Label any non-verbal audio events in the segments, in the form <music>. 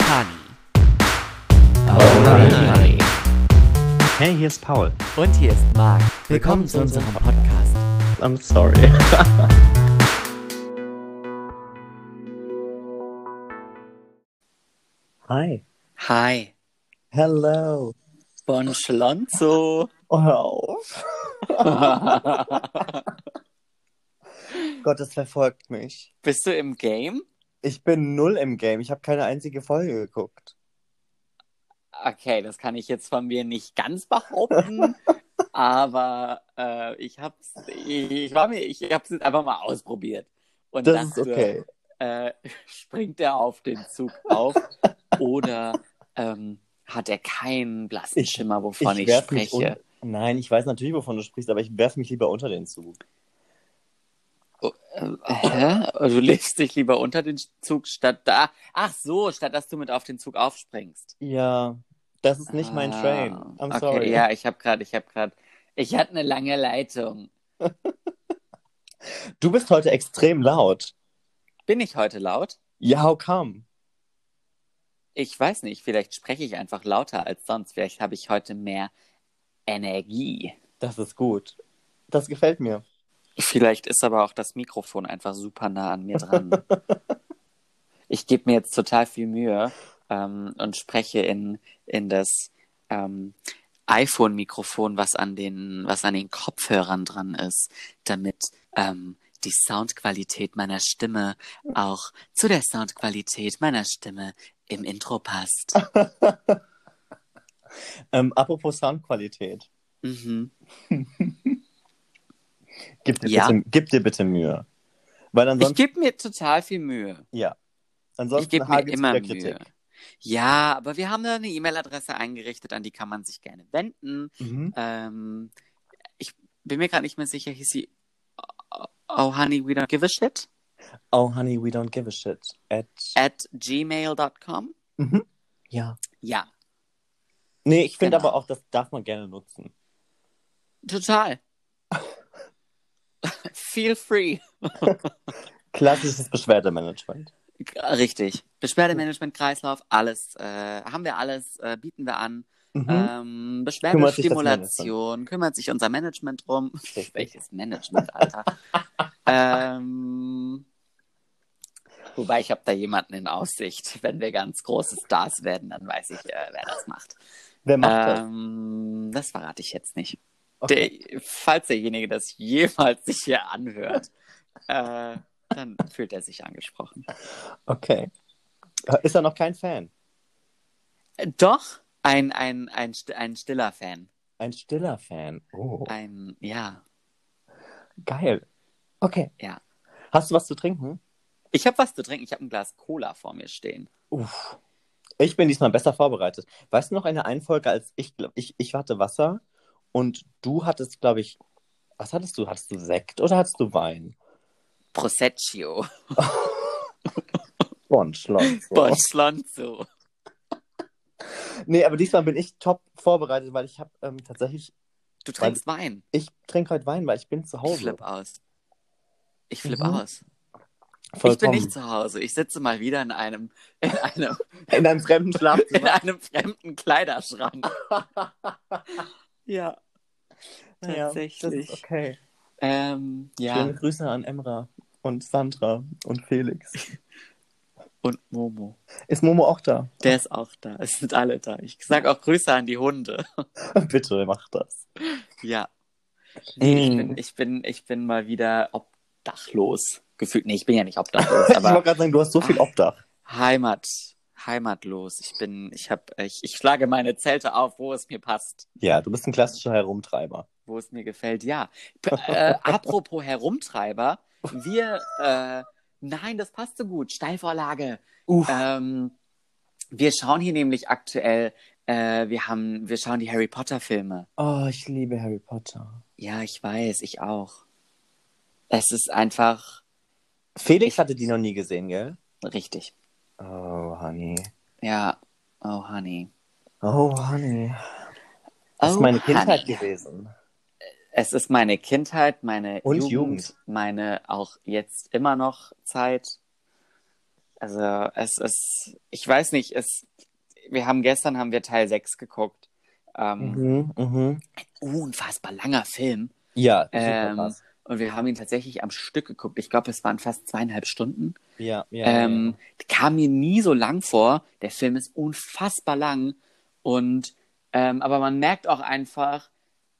Honey. Honey. Hey, hier ist Paul. Und hier ist Marc. Willkommen zu unserem Podcast. I'm sorry. <laughs> Hi. Hi. Hello. Bon Schlonzo. Oh, hör auf. <laughs> Gott, das verfolgt mich. Bist du im Game? Ich bin null im Game. Ich habe keine einzige Folge geguckt. Okay, das kann ich jetzt von mir nicht ganz behaupten, <laughs> aber äh, ich hab's, ich, ich war mir, ich hab's jetzt einfach mal ausprobiert und Das ist dachte, okay. äh, <laughs> springt er auf den Zug auf oder ähm, hat er keinen blassen Ich- Schimmer, wovon ich, mich spreche? Nein, ich weiß natürlich, wovon du sprichst, aber ich werfe mich lieber unter den Zug. Äh, hä? Du legst dich lieber unter den Zug statt da. Ach so, statt dass du mit auf den Zug aufspringst. Ja, das ist nicht mein Ah, Train. I'm okay, sorry. Ja, ich habe gerade, ich habe gerade, ich hatte eine lange Leitung. <laughs> Du bist heute extrem laut. Bin ich heute laut? Ja, how come? Ich weiß nicht, vielleicht spreche ich einfach lauter als sonst. Vielleicht habe ich heute mehr Energie. Das ist gut. Das gefällt mir. Vielleicht ist aber auch das Mikrofon einfach super nah an mir dran. <laughs> ich gebe mir jetzt total viel Mühe ähm, und spreche in, in das ähm, iPhone-Mikrofon, was an den, was an den Kopfhörern dran ist, damit ähm, die Soundqualität meiner Stimme auch zu der Soundqualität meiner Stimme im Intro passt. <laughs> Ähm, apropos Soundqualität. Mhm. <laughs> Gib dir, Ja? bitte, gib dir bitte Mühe. Weil Ich ansonsten, gebe mir total viel Mühe. ja. Ich Ansonsten gebe mir immer Mühe. Ja, aber wir haben da eine E-Mail-Adresse eingerichtet, an die kann man sich gerne wenden. Mhm. Ähm, ich bin mir gerade nicht mehr sicher, hieß sie Oh, oh Honey, we don't give a shit Oh, honey, we don't give a shit. At, at gmail.com. mhm. Ja. Ja, Nee, ich finde Genau. aber auch, das darf man gerne nutzen. total. <laughs> Feel free. <laughs> Klassisches Beschwerdemanagement. Richtig. Beschwerdemanagement, Kreislauf, alles. Äh, haben wir alles, äh, bieten wir an. Mhm. Ähm, Kümmert sich das Beschwerdestimulation, kümmert sich unser Management drum. <laughs> Welches Management, Alter? <laughs> ähm, wobei ich habe da jemanden in Aussicht. Wenn wir ganz große Stars werden, dann weiß ich, äh, wer das macht. Wer macht Ähm, das verrate ich jetzt nicht. Okay. Der, falls derjenige das jemals sich hier anhört, äh, dann fühlt er sich angesprochen. okay. Äh, Ist er noch kein Fan? Äh, Doch, ein, ein, ein, ein stiller Fan. Ein stiller Fan. Oh, Ein, ja, geil. Okay. ja. Hast du was zu trinken? Ich habe was zu trinken. Ich habe ein Glas Cola vor mir stehen. Uff. Ich bin diesmal besser vorbereitet. Weißt du noch eine Einfolge, als ich glaube, ich, ich hatte Wasser und du hattest, glaube ich, was hattest du? Hattest du Sekt oder hattest du Wein? Proseccio. Bon, Schloss. <laughs> Bon Schlonzo. Nee, aber diesmal bin ich top vorbereitet, weil ich habe ähm, tatsächlich, Du trinkst Wein. ich trinke heute Wein, weil ich bin zu Ich Hause. flipp aus. Ich flipp Mhm. aus. Ich bin Vollkommen. nicht zu Hause. Ich sitze mal wieder in einem, in einem, In einem fremden <laughs> in Schlafzimmer. einem fremden Kleiderschrank. <laughs> ja. Tatsächlich. Ist okay. Ähm, ja. Schöne Grüße an Emra und Sandra und Felix. Und Momo. Ist Momo auch da? Der ist auch da. Es sind alle da. Ich sage auch Grüße an die Hunde. <laughs> Bitte mach das. Ja. Nee, ich, Mm. bin, ich, bin, ich bin mal wieder obdachlos. Gefühlt. Nee, ich bin ja nicht obdachlos, <laughs> ich wollte aber gerade sagen, du hast so viel Obdach. Heimat. Heimatlos. Ich bin, ich hab, ich, ich schlage meine Zelte auf, wo es mir passt. Ja, du bist ein klassischer Herumtreiber. Wo es mir gefällt, ja. P äh, <laughs> apropos Herumtreiber, wir, äh, nein, das passt so gut. Steilvorlage. Uff. Ähm, wir schauen hier nämlich aktuell, äh, wir haben, wir schauen die Harry Potter Filme. Oh, ich liebe Harry Potter. Ja, ich weiß, ich auch. Es ist einfach Felix hatte die noch nie gesehen, gell? richtig. Oh, Honey. Ja. Oh, Honey. Oh, Honey. Das ist Oh, meine Kindheit Honey. gewesen. Es ist meine Kindheit, meine Jugend, Jugend. meine auch jetzt immer noch Zeit. Also es ist, ich weiß nicht, es, wir haben gestern haben wir Teil 6 geguckt. Ähm, Mhm, mhm. Unfassbar langer Film. Ja, super Ähm, krass. Und wir haben ihn tatsächlich am Stück geguckt. Ich glaube, es waren fast zweieinhalb Stunden. Ja, ja. Ähm, kam mir nie so lang vor. Der Film ist unfassbar lang. Und ähm, aber man merkt auch einfach,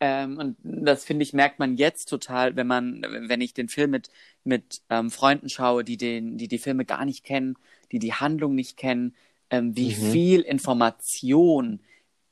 ähm, und das finde ich, merkt man jetzt total, wenn man, wenn ich den Film mit, mit ähm, Freunden schaue, die den, die die Filme gar nicht kennen, die die Handlung nicht kennen, ähm, wie Mhm. viel Information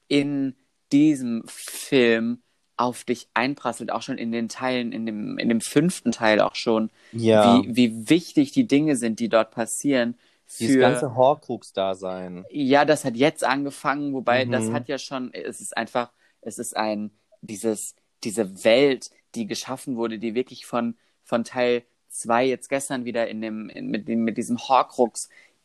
in diesem Film auf dich einprasselt, auch schon in den Teilen, in dem, in dem fünften Teil auch schon, ja. wie, wie wichtig die Dinge sind, die dort passieren. Dieses Für, ganze Horcrux-Dasein. ja, das hat jetzt angefangen, wobei Mhm. das hat ja schon, es ist einfach, es ist ein, dieses, diese Welt, die geschaffen wurde, die wirklich von, von Teil 2 jetzt gestern wieder in dem, in, mit, dem, mit diesem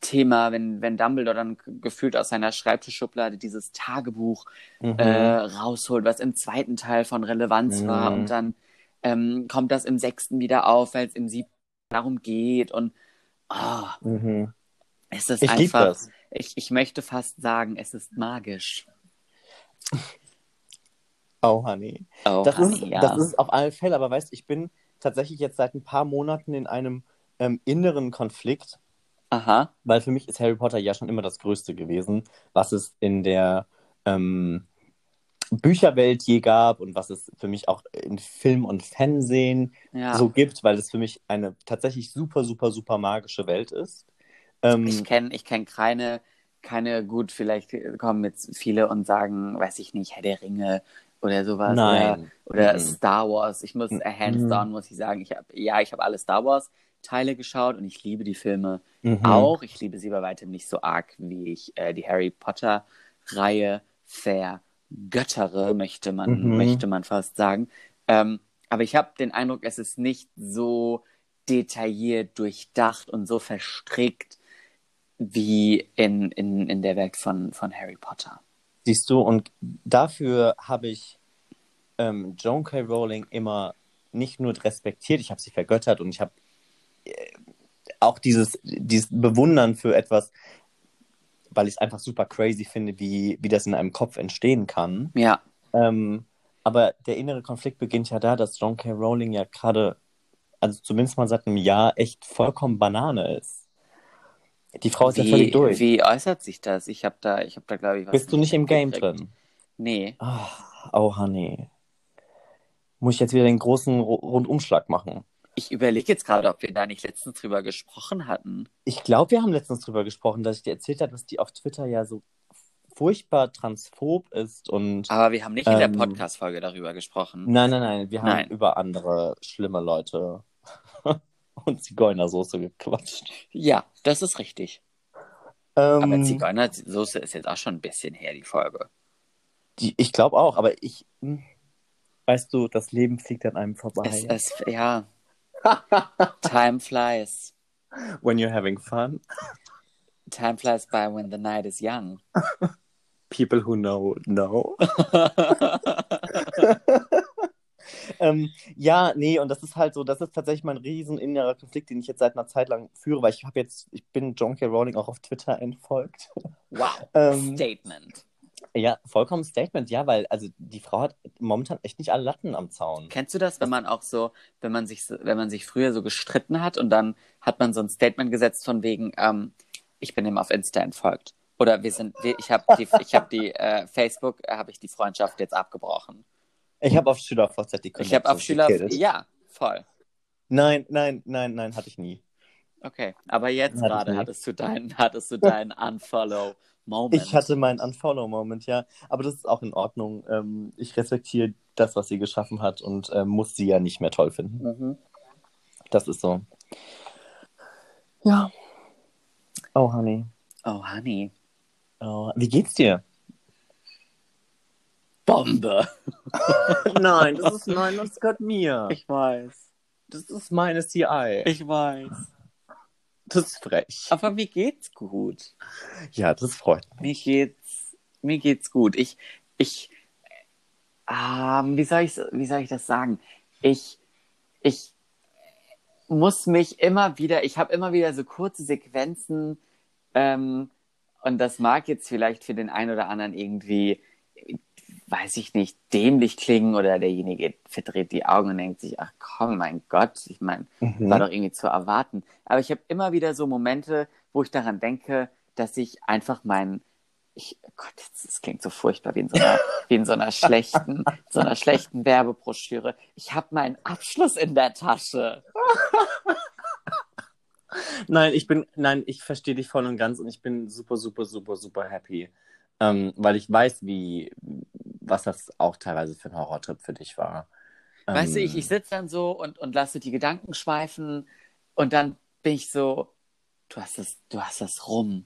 Horcrux-Thema, wenn, wenn Dumbledore dann gefühlt aus seiner Schreibtischschublade dieses Tagebuch Mhm. äh, rausholt, was im zweiten Teil von Relevanz war Mhm. und dann ähm, kommt das im sechsten wieder auf, weil es im siebten darum geht und ah, Mhm. es ist Ich einfach, ich, ich möchte fast sagen, es ist magisch. <laughs> Oh, Honey. Oh, Das, honey, ist, ja. das ist auf alle Fälle, aber weißt ich bin tatsächlich jetzt seit ein paar Monaten in einem ähm, inneren Konflikt, Aha. weil für mich ist Harry Potter ja schon immer das Größte gewesen, was es in der ähm, Bücherwelt je gab und was es für mich auch in Film und Fernsehen Ja. so gibt, weil es für mich eine tatsächlich super, super, super magische Welt ist. Ähm, Ich kenne ich kenn keine, keine, gut, vielleicht kommen jetzt viele und sagen, weiß ich nicht, Herr der Ringe oder sowas. Nein. Oder, oder Mhm. Star Wars. Ich muss, hands down muss ich sagen, ich habe, ja, ich habe alle Star Wars Teile geschaut und ich liebe die Filme mhm. auch. Ich liebe sie bei weitem nicht so arg, wie ich äh, die Harry Potter Reihe vergöttere, möchte man, Mhm. möchte man fast sagen. Ähm, aber ich habe den Eindruck, es ist nicht so detailliert, durchdacht und so verstrickt wie in, in, in der Welt von, von Harry Potter. Siehst du, und dafür habe ich ähm, Joan K. Rowling immer nicht nur respektiert, ich habe sie vergöttert und ich habe auch dieses, dieses Bewundern für etwas, weil ich es einfach super crazy finde, wie, wie das in einem Kopf entstehen kann. Ja, Ähm, aber der innere Konflikt beginnt ja da, dass John K. Rowling ja gerade, also zumindest mal seit einem Jahr, echt vollkommen Banane ist. Die Frau ist ja völlig wie, durch. wie äußert sich das? Ich habe da, ich habe da, glaube ich, was Bist du nicht im Game mitgekriegt. drin? Nee. Ach, oh, Honey. Muss ich jetzt wieder den großen Ru- Rundumschlag machen? Ich überlege jetzt gerade, ob wir da nicht letztens drüber gesprochen hatten. Ich glaube, wir haben letztens drüber gesprochen, dass ich dir erzählt habe, dass die auf Twitter ja so furchtbar transphob ist und Aber wir haben nicht in der Ähm, Podcast-Folge darüber gesprochen. nein, nein, nein, wir haben Nein. über andere schlimme Leute <laughs> und Zigeunersoße gequatscht. Ja, das ist richtig. Aber Ähm, Zigeunersoße ist jetzt auch schon ein bisschen her, die Folge. die, ich glaube auch, aber ich, hm, weißt du, das Leben fliegt an einem vorbei. Es, es, ja. Time flies. When you're having fun, Time flies by when the night is young. people who know, know. <laughs> Ähm, ja, nee, und das ist halt so, das ist tatsächlich mein riesen innerer Konflikt, den ich jetzt seit einer Zeit lang führe, weil ich habe jetzt, ich bin John K. Rowling auch auf Twitter entfolgt. wow. Ähm, Statement. Ja, vollkommen Statement, ja, weil also die Frau hat momentan echt nicht alle Latten am Zaun. Kennst du das, wenn man auch so, wenn man sich, wenn man sich früher so gestritten hat und dann hat man so ein Statement gesetzt von wegen, ähm, ich bin ihm auf Insta entfolgt. Oder wir sind, wir, ich habe die, ich habe die äh, Facebook, äh, habe ich die Freundschaft jetzt abgebrochen. Ich habe auf Schüler VZ die Ich habe auf Schüler, ja, voll. Nein, nein, nein, nein, hatte ich nie. Okay, aber jetzt gerade hattest du deinen, hattest du deinen Unfollow-Moment. Ich hatte meinen Unfollow-Moment, ja. Aber das ist auch in Ordnung. Ähm, ich respektiere das, was sie geschaffen hat und ähm, muss sie ja nicht mehr toll finden. Mhm. Das ist so. Ja. Oh, Honey. Oh, Honey. Oh, wie geht's dir? Bombe. <laughs> nein, das ist nein, das gehört mir. Ich weiß. das ist meine CI. Ich weiß. Das ist frech. Aber mir geht's gut. Ja, das freut mich. Mir geht's, mir geht's gut. Ich, ich, ähm, wie soll ich, wie soll ich das sagen? Ich, ich, muss mich immer wieder, ich habe immer wieder so kurze Sequenzen ähm, und das mag jetzt vielleicht für den einen oder anderen irgendwie, weiß ich nicht, dämlich klingen oder derjenige verdreht die Augen und denkt sich, ach komm, mein Gott, ich meine, Mhm. war doch irgendwie zu erwarten. Aber ich habe immer wieder so Momente, wo ich daran denke, dass ich einfach mein, ich, oh Gott, das, das klingt so furchtbar wie in so einer, wie in so einer schlechten, so einer schlechten Werbebroschüre. Ich habe meinen Abschluss in der Tasche. Nein, ich bin, nein, ich verstehe dich voll und ganz und ich bin super, super, super, super happy. Ähm, weil ich weiß, wie, was das auch teilweise für ein Horrortrip für dich war. Weißt du, Ähm, ich, ich sitze dann so und, und lasse die Gedanken schweifen und dann bin ich so, du hast das, du hast das rum.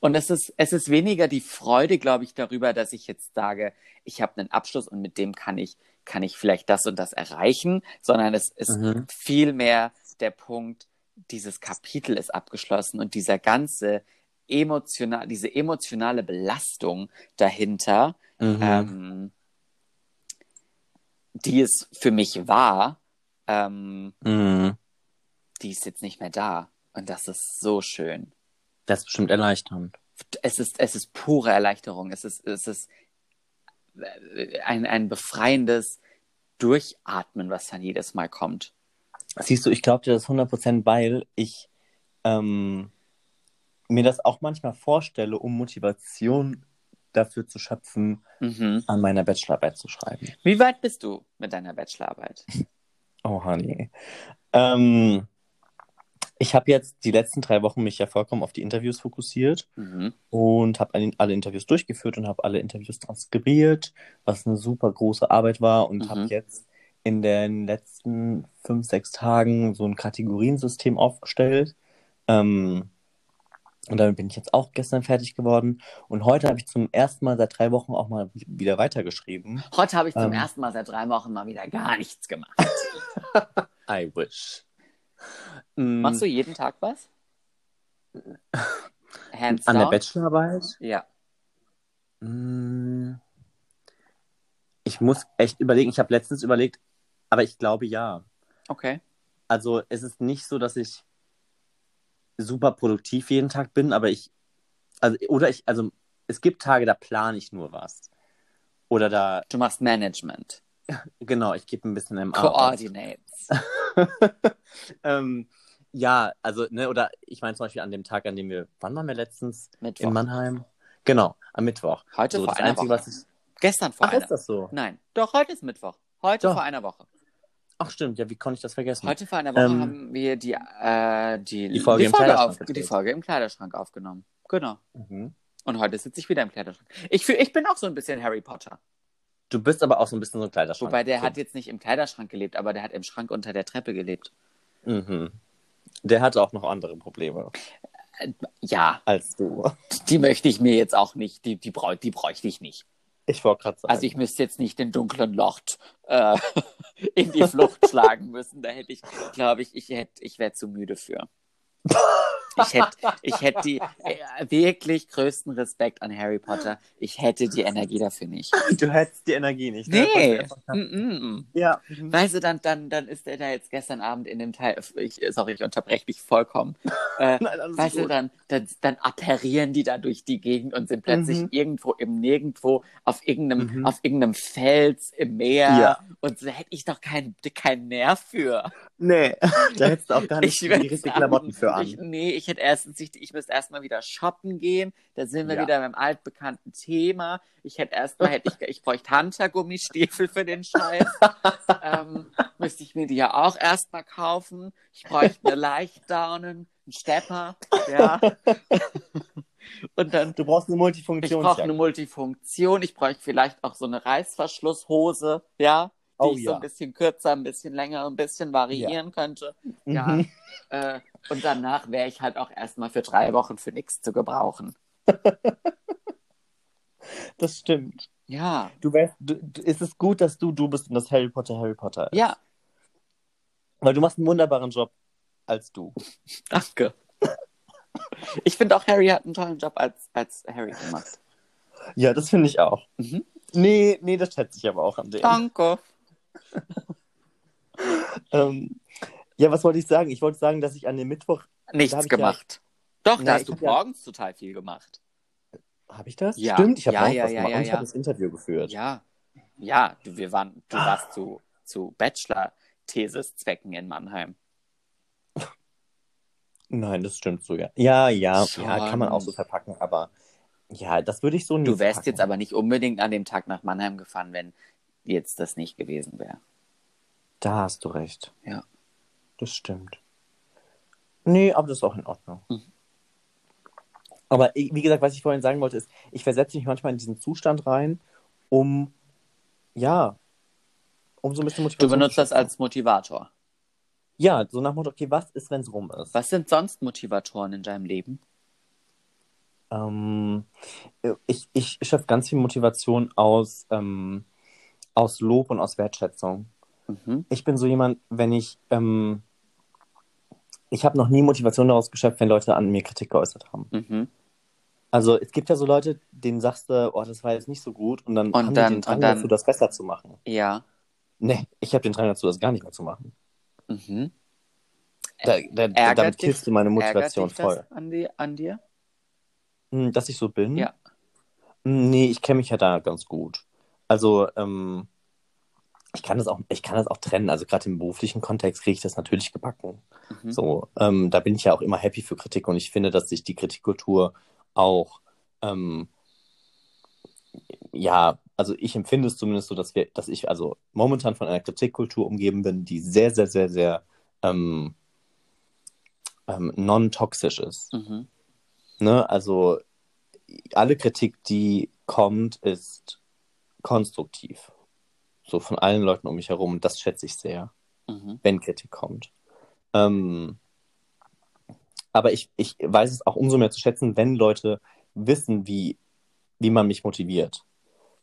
Und es ist, es ist weniger die Freude, glaube ich, darüber, dass ich jetzt sage, ich habe einen Abschluss und mit dem kann ich, kann ich vielleicht das und das erreichen, sondern es ist Mhm. vielmehr der Punkt, dieses Kapitel ist abgeschlossen und dieser ganze emotional, diese emotionale Belastung dahinter, Mhm. ähm, die es für mich war, ähm, Mhm. die ist jetzt nicht mehr da. Und das ist so schön. Das ist bestimmt erleichternd. Es ist, es ist pure Erleichterung. Es ist, es ist äh, ein, ein befreiendes Durchatmen, was dann jedes Mal kommt. Siehst du, ich glaube dir das 100%, weil ich ähm, mir das auch manchmal vorstelle, um Motivation dafür zu schöpfen, Mhm. an meiner Bachelorarbeit zu schreiben. Wie weit bist du mit deiner Bachelorarbeit? <laughs> Oh, Honey. Ähm, ich habe jetzt die letzten drei Wochen mich ja vollkommen auf die Interviews fokussiert Mhm. und habe alle Interviews durchgeführt und habe alle Interviews transkribiert, was eine super große Arbeit war und Mhm. habe jetzt in den letzten fünf, sechs Tagen so ein Kategoriensystem aufgestellt. Ähm, und damit bin ich jetzt auch gestern fertig geworden. Und heute habe ich zum ersten Mal seit drei Wochen auch mal wieder weitergeschrieben. Heute habe ich zum Ähm. ersten Mal seit drei Wochen mal wieder gar nichts gemacht. <laughs> I wish. Mm, Machst du jeden Tag was? <laughs> Hands an der down? Bachelorarbeit? Ja. Mm, Ich muss echt überlegen. Ich habe letztens überlegt, aber ich glaube ja. Okay. Also es ist nicht so, dass ich super produktiv jeden Tag bin, aber ich, also, oder ich, also es gibt Tage, da plane ich nur was. Oder da, Du machst Management. <laughs> genau, ich gebe ein bisschen im. Coordinates. <laughs> ähm, ja, also, ne, oder ich meine zum Beispiel an dem Tag, an dem wir, wann waren wir letztens? Mittwoch. In Mannheim? Genau, am Mittwoch. Heute So, vor das einer Einzige, Woche. was ich. Gestern vor Ach, einer. ist das so? Nein, doch, heute ist Mittwoch. Heute Doch. vor einer Woche. Ach, stimmt, ja, wie konnte ich das vergessen? Heute vor einer Woche Ähm, haben wir die, äh, die, die Folge im Kleiderschrank auf, die. Folge im Kleiderschrank aufgenommen. Genau. Mhm. Und heute sitze ich wieder im Kleiderschrank. Ich, fühl, ich bin auch so ein bisschen Harry Potter. Du bist aber auch so ein bisschen so ein Kleiderschrank. Wobei der hat jetzt nicht im Kleiderschrank gelebt, aber der hat im Schrank unter der Treppe gelebt. Mhm. Der hatte auch noch andere Probleme Ja, als du. die möchte ich mir jetzt auch nicht, die, die, brauch, die bräuchte ich nicht. Ich wollte gerade sagen. Also ich müsste jetzt nicht den dunklen Lord äh, <laughs> in die Flucht schlagen müssen. Da hätte ich, glaube ich, ich hätte, ich wäre zu müde für. <laughs> Ich hätte, ich hätte die äh, wirklich größten Respekt an Harry Potter. Ich hätte die Energie dafür nicht. du hättest die Energie nicht. ne? Nee. Mm -mm. Ja. Weißt du, dann, dann, dann ist er da jetzt gestern Abend in dem Teil. Ich, sorry, ich unterbreche dich vollkommen. <laughs> Äh, Nein, Weißt du, gut. dann, dann, dann apparieren die da durch die Gegend und sind plötzlich Mhm. irgendwo im Nirgendwo auf irgendeinem, Mhm. auf irgendeinem Fels im Meer. Ja. Und so hätte ich doch keinen keinen Nerv für. Nee, <laughs> da hättest du auch gar nicht die richtigen Klamotten für an. Ich, nee, ich hätte erstens, ich, ich müsste erstmal wieder shoppen gehen. Da sind wir Ja. wieder beim altbekannten Thema. Ich hätte erstmal, hätte ich, ich bräuchte Hunter-Gummistiefel für den Scheiß. ähm, müsste ich mir die ja auch erstmal kaufen. Ich bräuchte eine Leichtdownen, einen Stepper, ja. Und dann, Du brauchst eine ich Multifunktion. brauche eine Multifunktion. Ich bräuchte vielleicht auch so eine Reißverschlusshose, ja. Die Oh ich so ja. ein bisschen kürzer, ein bisschen länger, ein bisschen variieren könnte. Ja. Mhm. Äh, und danach wäre ich halt auch erstmal für drei Wochen für nichts zu gebrauchen. <laughs> Das stimmt. Ja. Du wärst, du, du, ist es gut, dass du du bist und das Harry Potter Harry Potter ist. Ja, Weil du machst einen wunderbaren Job als du. danke. Ich finde auch, Harry hat einen tollen Job als, als Harry gemacht. Ja, das finde ich auch. Mhm. Nee, nee, das schätze ich aber auch an dem. Danke. <laughs> Ähm, Ja, was wollte ich sagen? Ich wollte sagen, dass ich an dem Mittwoch. Nichts gemacht. Doch, Na, da hast du hab ja- morgens total viel gemacht. Habe ich das? Ja. Stimmt, ich habe Ja, morgens ja, was ja, gemacht ja, ich ja. habe das Interview geführt. Ja. Ja, du, wir waren, du warst zu, zu Bachelor-Thesis-Zwecken in Mannheim. Nein, das stimmt so, ja. Ja, ja, Schon. ja, kann man auch so verpacken, aber ja, das würde ich so nicht Du wärst verpacken. jetzt aber nicht unbedingt an dem Tag nach Mannheim gefahren, wenn jetzt das nicht gewesen wäre. Da hast du recht. Ja. Das stimmt. Nee, aber das ist auch in Ordnung. Mhm. Aber wie gesagt, was ich vorhin sagen wollte, ist, ich versetze mich manchmal in diesen Zustand rein, um, ja, um so ein bisschen Du Motivation benutzt zu das als Motivator. Ja, so nach Motto, okay, was ist, wenn es rum ist? Was sind sonst Motivatoren in deinem Leben? Ähm, ich, ich schöpfe ganz viel Motivation aus, ähm, aus Lob und aus Wertschätzung. Mhm. Ich bin so jemand, wenn ich, ähm, ich habe noch nie Motivation daraus geschöpft, wenn Leute an mir Kritik geäußert haben. Mhm. Also es gibt ja so Leute, denen sagst du, oh, das war jetzt nicht so gut und dann Und haben dann- die den Drang dann- dazu, das besser zu machen. Ja. Nee, ich habe den Drang dazu, das gar nicht mehr zu machen. Mhm. Da, da, Ärgert damit dich- killst du meine Motivation dich voll. das an, die, an dir? Hm, Dass ich so bin? Ja. Hm, Nee, ich kenne mich ja da ganz gut. Also, ähm, ich kann das auch, ich kann das auch trennen. Also gerade im beruflichen Kontext kriege ich das natürlich gebacken. Mhm. So, ähm, da bin ich ja auch immer happy für Kritik und ich finde, dass sich die Kritikkultur auch, ähm, ja, also ich empfinde es zumindest so, dass wir, dass ich also momentan von einer Kritikkultur umgeben bin, die sehr, sehr, sehr, sehr ähm, ähm, non-toxisch ist. Mhm. Ne? Also alle Kritik, die kommt, ist konstruktiv. So von allen Leuten um mich herum. Und das schätze ich sehr, Mhm. wenn Kritik kommt. Ähm, aber ich, ich weiß es auch umso mehr zu schätzen, wenn Leute wissen, wie, wie man mich motiviert.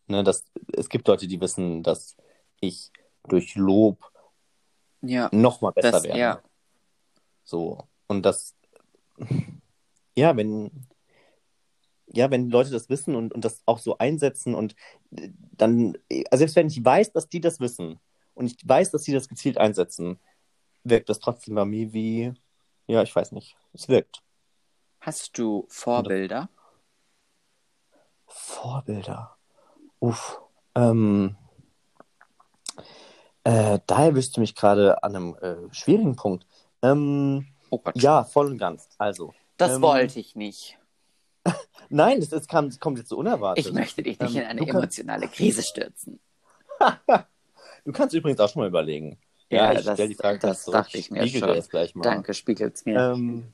Ne, das, es gibt Leute, die wissen, dass ich durch Lob Ja. noch mal besser Das, werde. ja. So. Und das, <laughs> ja, wenn, ja, wenn Leute das wissen und, und das auch so einsetzen und äh, dann, also selbst wenn ich weiß, dass die das wissen und ich weiß, dass sie das gezielt einsetzen, wirkt das trotzdem bei mir wie, ja, ich weiß nicht, es wirkt. Hast du Vorbilder? Vorbilder. Uff. Ähm, äh, da erwischst du mich gerade an einem äh, schwierigen Punkt. Ähm, Oh ja, voll und ganz. Also, das ähm, wollte ich nicht. Nein, das, ist, kam, das kommt jetzt so unerwartet. Ich möchte dich nicht ähm, in eine du kannst- emotionale Krise stürzen. <laughs> Du kannst übrigens auch schon mal überlegen. Ja, ich das- stell die Frage das dachte ich mir schon. das gleich mal. Danke, spiegelt's mir. Ähm,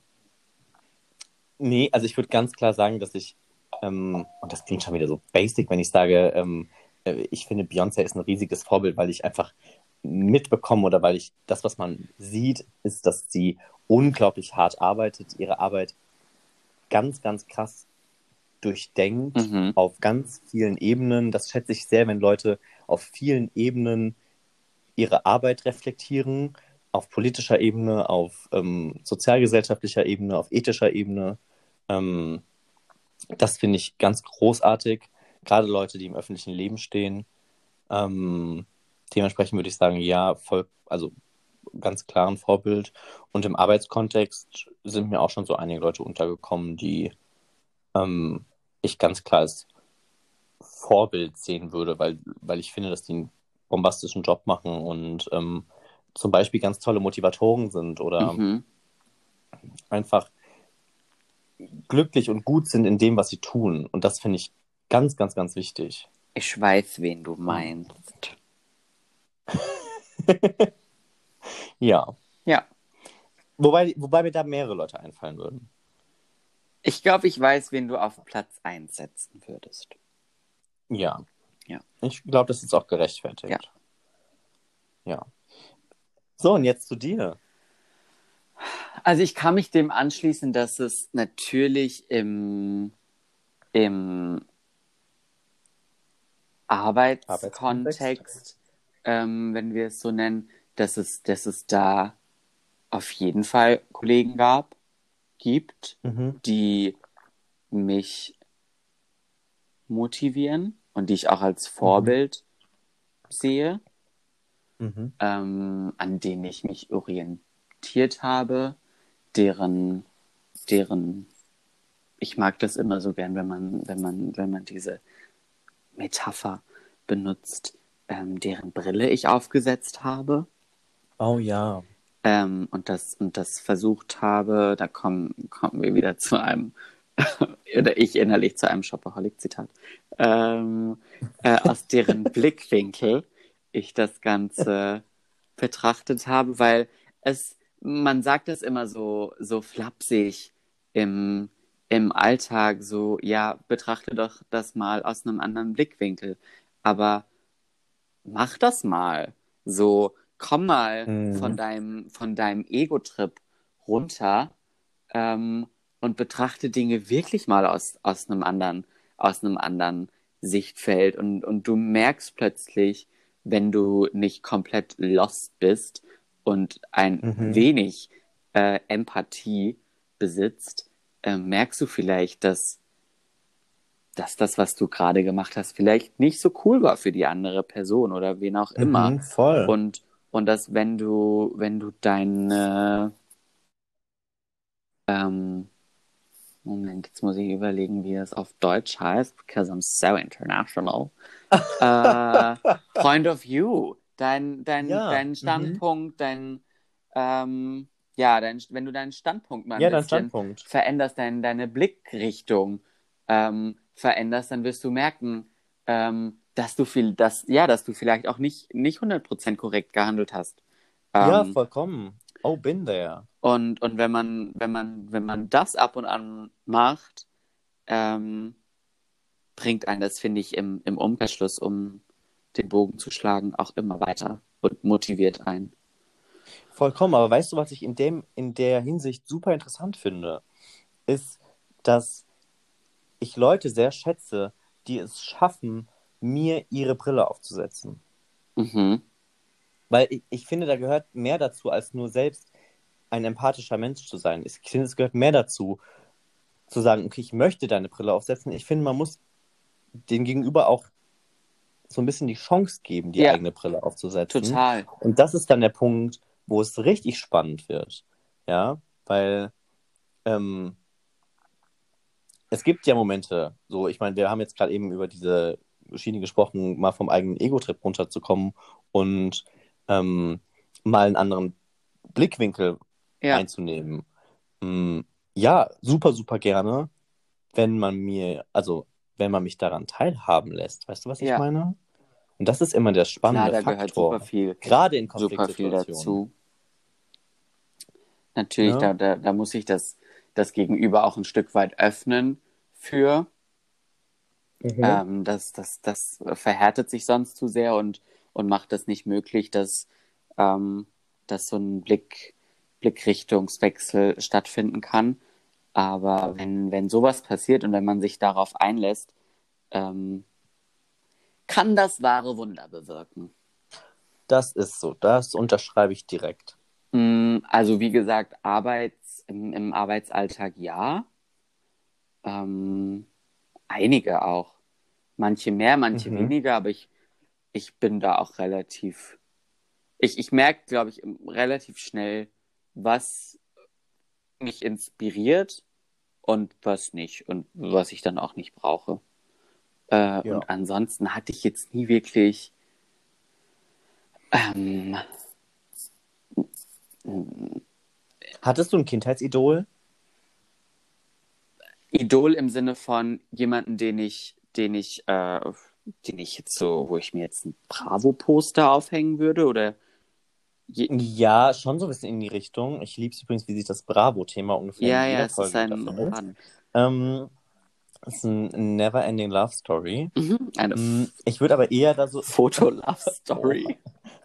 nee, also ich würde ganz klar sagen, dass ich, ähm, und das klingt schon wieder so basic, wenn ich sage, ähm, äh, ich finde, Beyoncé ist ein riesiges Vorbild, weil ich einfach mitbekomme oder weil ich das, was man sieht, ist, dass sie unglaublich hart arbeitet, ihre Arbeit ganz, ganz krass durchdenkt Mhm. auf ganz vielen Ebenen. Das schätze ich sehr, wenn Leute auf vielen Ebenen ihre Arbeit reflektieren, auf politischer Ebene, auf ähm, sozialgesellschaftlicher Ebene, auf ethischer Ebene. Ähm, das finde ich ganz großartig, gerade Leute, die im öffentlichen Leben stehen. Ähm, dementsprechend würde ich sagen, ja, voll, also ganz klar ein Vorbild. Und im Arbeitskontext sind mir auch schon so einige Leute untergekommen, die ähm, ich ganz klar als Vorbild sehen würde, weil, weil ich finde, dass die einen bombastischen Job machen und ähm, zum Beispiel ganz tolle Motivatoren sind oder Mhm. einfach glücklich und gut sind in dem, was sie tun. Und das finde ich ganz, ganz, ganz wichtig. Ich weiß, wen du meinst. <laughs> Ja. Ja. Wobei, wobei mir da mehrere Leute einfallen würden. Ich glaube, ich weiß, wen du auf Platz 1 setzen würdest. Ja. Ja. Ich glaube, das ist auch gerechtfertigt. Ja. Ja. So, und jetzt zu dir. Also ich kann mich dem anschließen, dass es natürlich im, im Arbeitskontext, ähm, wenn wir es so nennen, dass es, dass es da auf jeden Fall Kollegen gab, gibt, Mhm. die mich motivieren und die ich auch als Vorbild sehe, Mhm. ähm, an denen ich mich akzeptiert habe, deren, deren, ich mag das immer so gern, wenn man, wenn man, wenn man diese Metapher benutzt, ähm, deren Brille ich aufgesetzt habe. Oh ja. Ähm, und das und das versucht habe, da kommen, kommen wir wieder zu einem, <laughs> oder ich innerlich zu einem Shopaholic-Zitat, ähm, äh, aus deren <laughs> Blickwinkel ich das Ganze betrachtet habe, weil es, man sagt es immer so, so flapsig im, im Alltag, so, ja, betrachte doch das mal aus einem anderen Blickwinkel. Aber mach das mal. So, komm mal Mhm. von deinem, von deinem Ego-Trip runter ähm, und betrachte Dinge wirklich mal aus, aus einem anderen, aus einem anderen Sichtfeld. Und, und du merkst plötzlich, wenn du nicht komplett lost bist und ein Mhm. wenig äh, Empathie besitzt, äh, merkst du vielleicht, dass, dass das, was du gerade gemacht hast, vielleicht nicht so cool war für die andere Person oder wen auch immer. Mhm, voll. Und, und dass wenn du, wenn du deine ähm, Moment, jetzt muss ich überlegen, wie das auf Deutsch heißt, because I'm so international. <laughs> äh, point of view. Dein, dein, Ja, dein mhm. Standpunkt, dein ähm, ja, dein, wenn du deinen Standpunkt mal ja, dein Standpunkt. veränderst, dein, deine Blickrichtung ähm, veränderst, dann wirst du merken, ähm, dass du viel, dass, ja, dass du vielleicht auch nicht, nicht 100% korrekt gehandelt hast. Ja, Ähm, vollkommen. Oh, been there. und, und wenn man, wenn man, wenn man das ab und an macht, ähm, bringt einen das, finde ich, im, im Umkehrschluss, um den Bogen zu schlagen, auch immer weiter und motiviert einen. Vollkommen, aber weißt du, was ich in dem, in der Hinsicht super interessant finde, ist, dass ich Leute sehr schätze, die es schaffen, mir ihre Brille aufzusetzen. Mhm. Weil ich, ich finde, da gehört mehr dazu, als nur selbst ein empathischer Mensch zu sein. Ich finde, es gehört mehr dazu, zu sagen, okay, ich möchte deine Brille aufsetzen. Ich finde, man muss dem Gegenüber auch so ein bisschen die Chance geben, die Ja. eigene Brille aufzusetzen. Total. Und das ist dann der Punkt, wo es richtig spannend wird. Ja, weil ähm, es gibt ja Momente, so, ich meine, wir haben jetzt gerade eben über diese Schiene gesprochen, mal vom eigenen Ego-Trip runterzukommen und ähm, mal einen anderen Blickwinkel Ja. einzunehmen. Mm, ja, super, super gerne, wenn man mir, also wenn man mich daran teilhaben lässt. Weißt du, was ich Ja. meine? Und das ist immer der spannende Klar, da gehört Faktor. super viel, Gerade in super viel dazu. Natürlich, Ja. da, da, da muss sich das, das Gegenüber auch ein Stück weit öffnen für. Mhm. Ähm, das, das, das verhärtet sich sonst zu sehr und, und macht es nicht möglich, dass, ähm, dass so ein Blick, Blickrichtungswechsel stattfinden kann. Aber wenn, wenn sowas passiert und wenn man sich darauf einlässt, ähm, kann das wahre Wunder bewirken. Das ist so, das unterschreibe ich direkt. Mm, Also wie gesagt, Arbeits, im, im Arbeitsalltag ja. Ähm, einige auch. Manche mehr, manche Mhm. weniger, aber ich, ich bin da auch relativ. Ich, ich merke, glaube ich, relativ schnell, was mich inspiriert und was nicht und was ich dann auch nicht brauche. Äh, Ja. Und ansonsten hatte ich jetzt nie wirklich ähm, Hattest du ein Kindheitsidol? Idol im Sinne von jemanden, den ich, den ich, äh, den ich jetzt so, wo ich mir jetzt ein Bravo-Poster aufhängen würde oder Ja, schon so ein bisschen in die Richtung. Ich liebe es übrigens, wie sich das Bravo-Thema ungefähr ja, in ja, es ist ein. Ähm, es ist ein Never-Ending Love Story. Mhm, eine Mm, Ich würde aber eher da so. <laughs> Foto-Love-Story.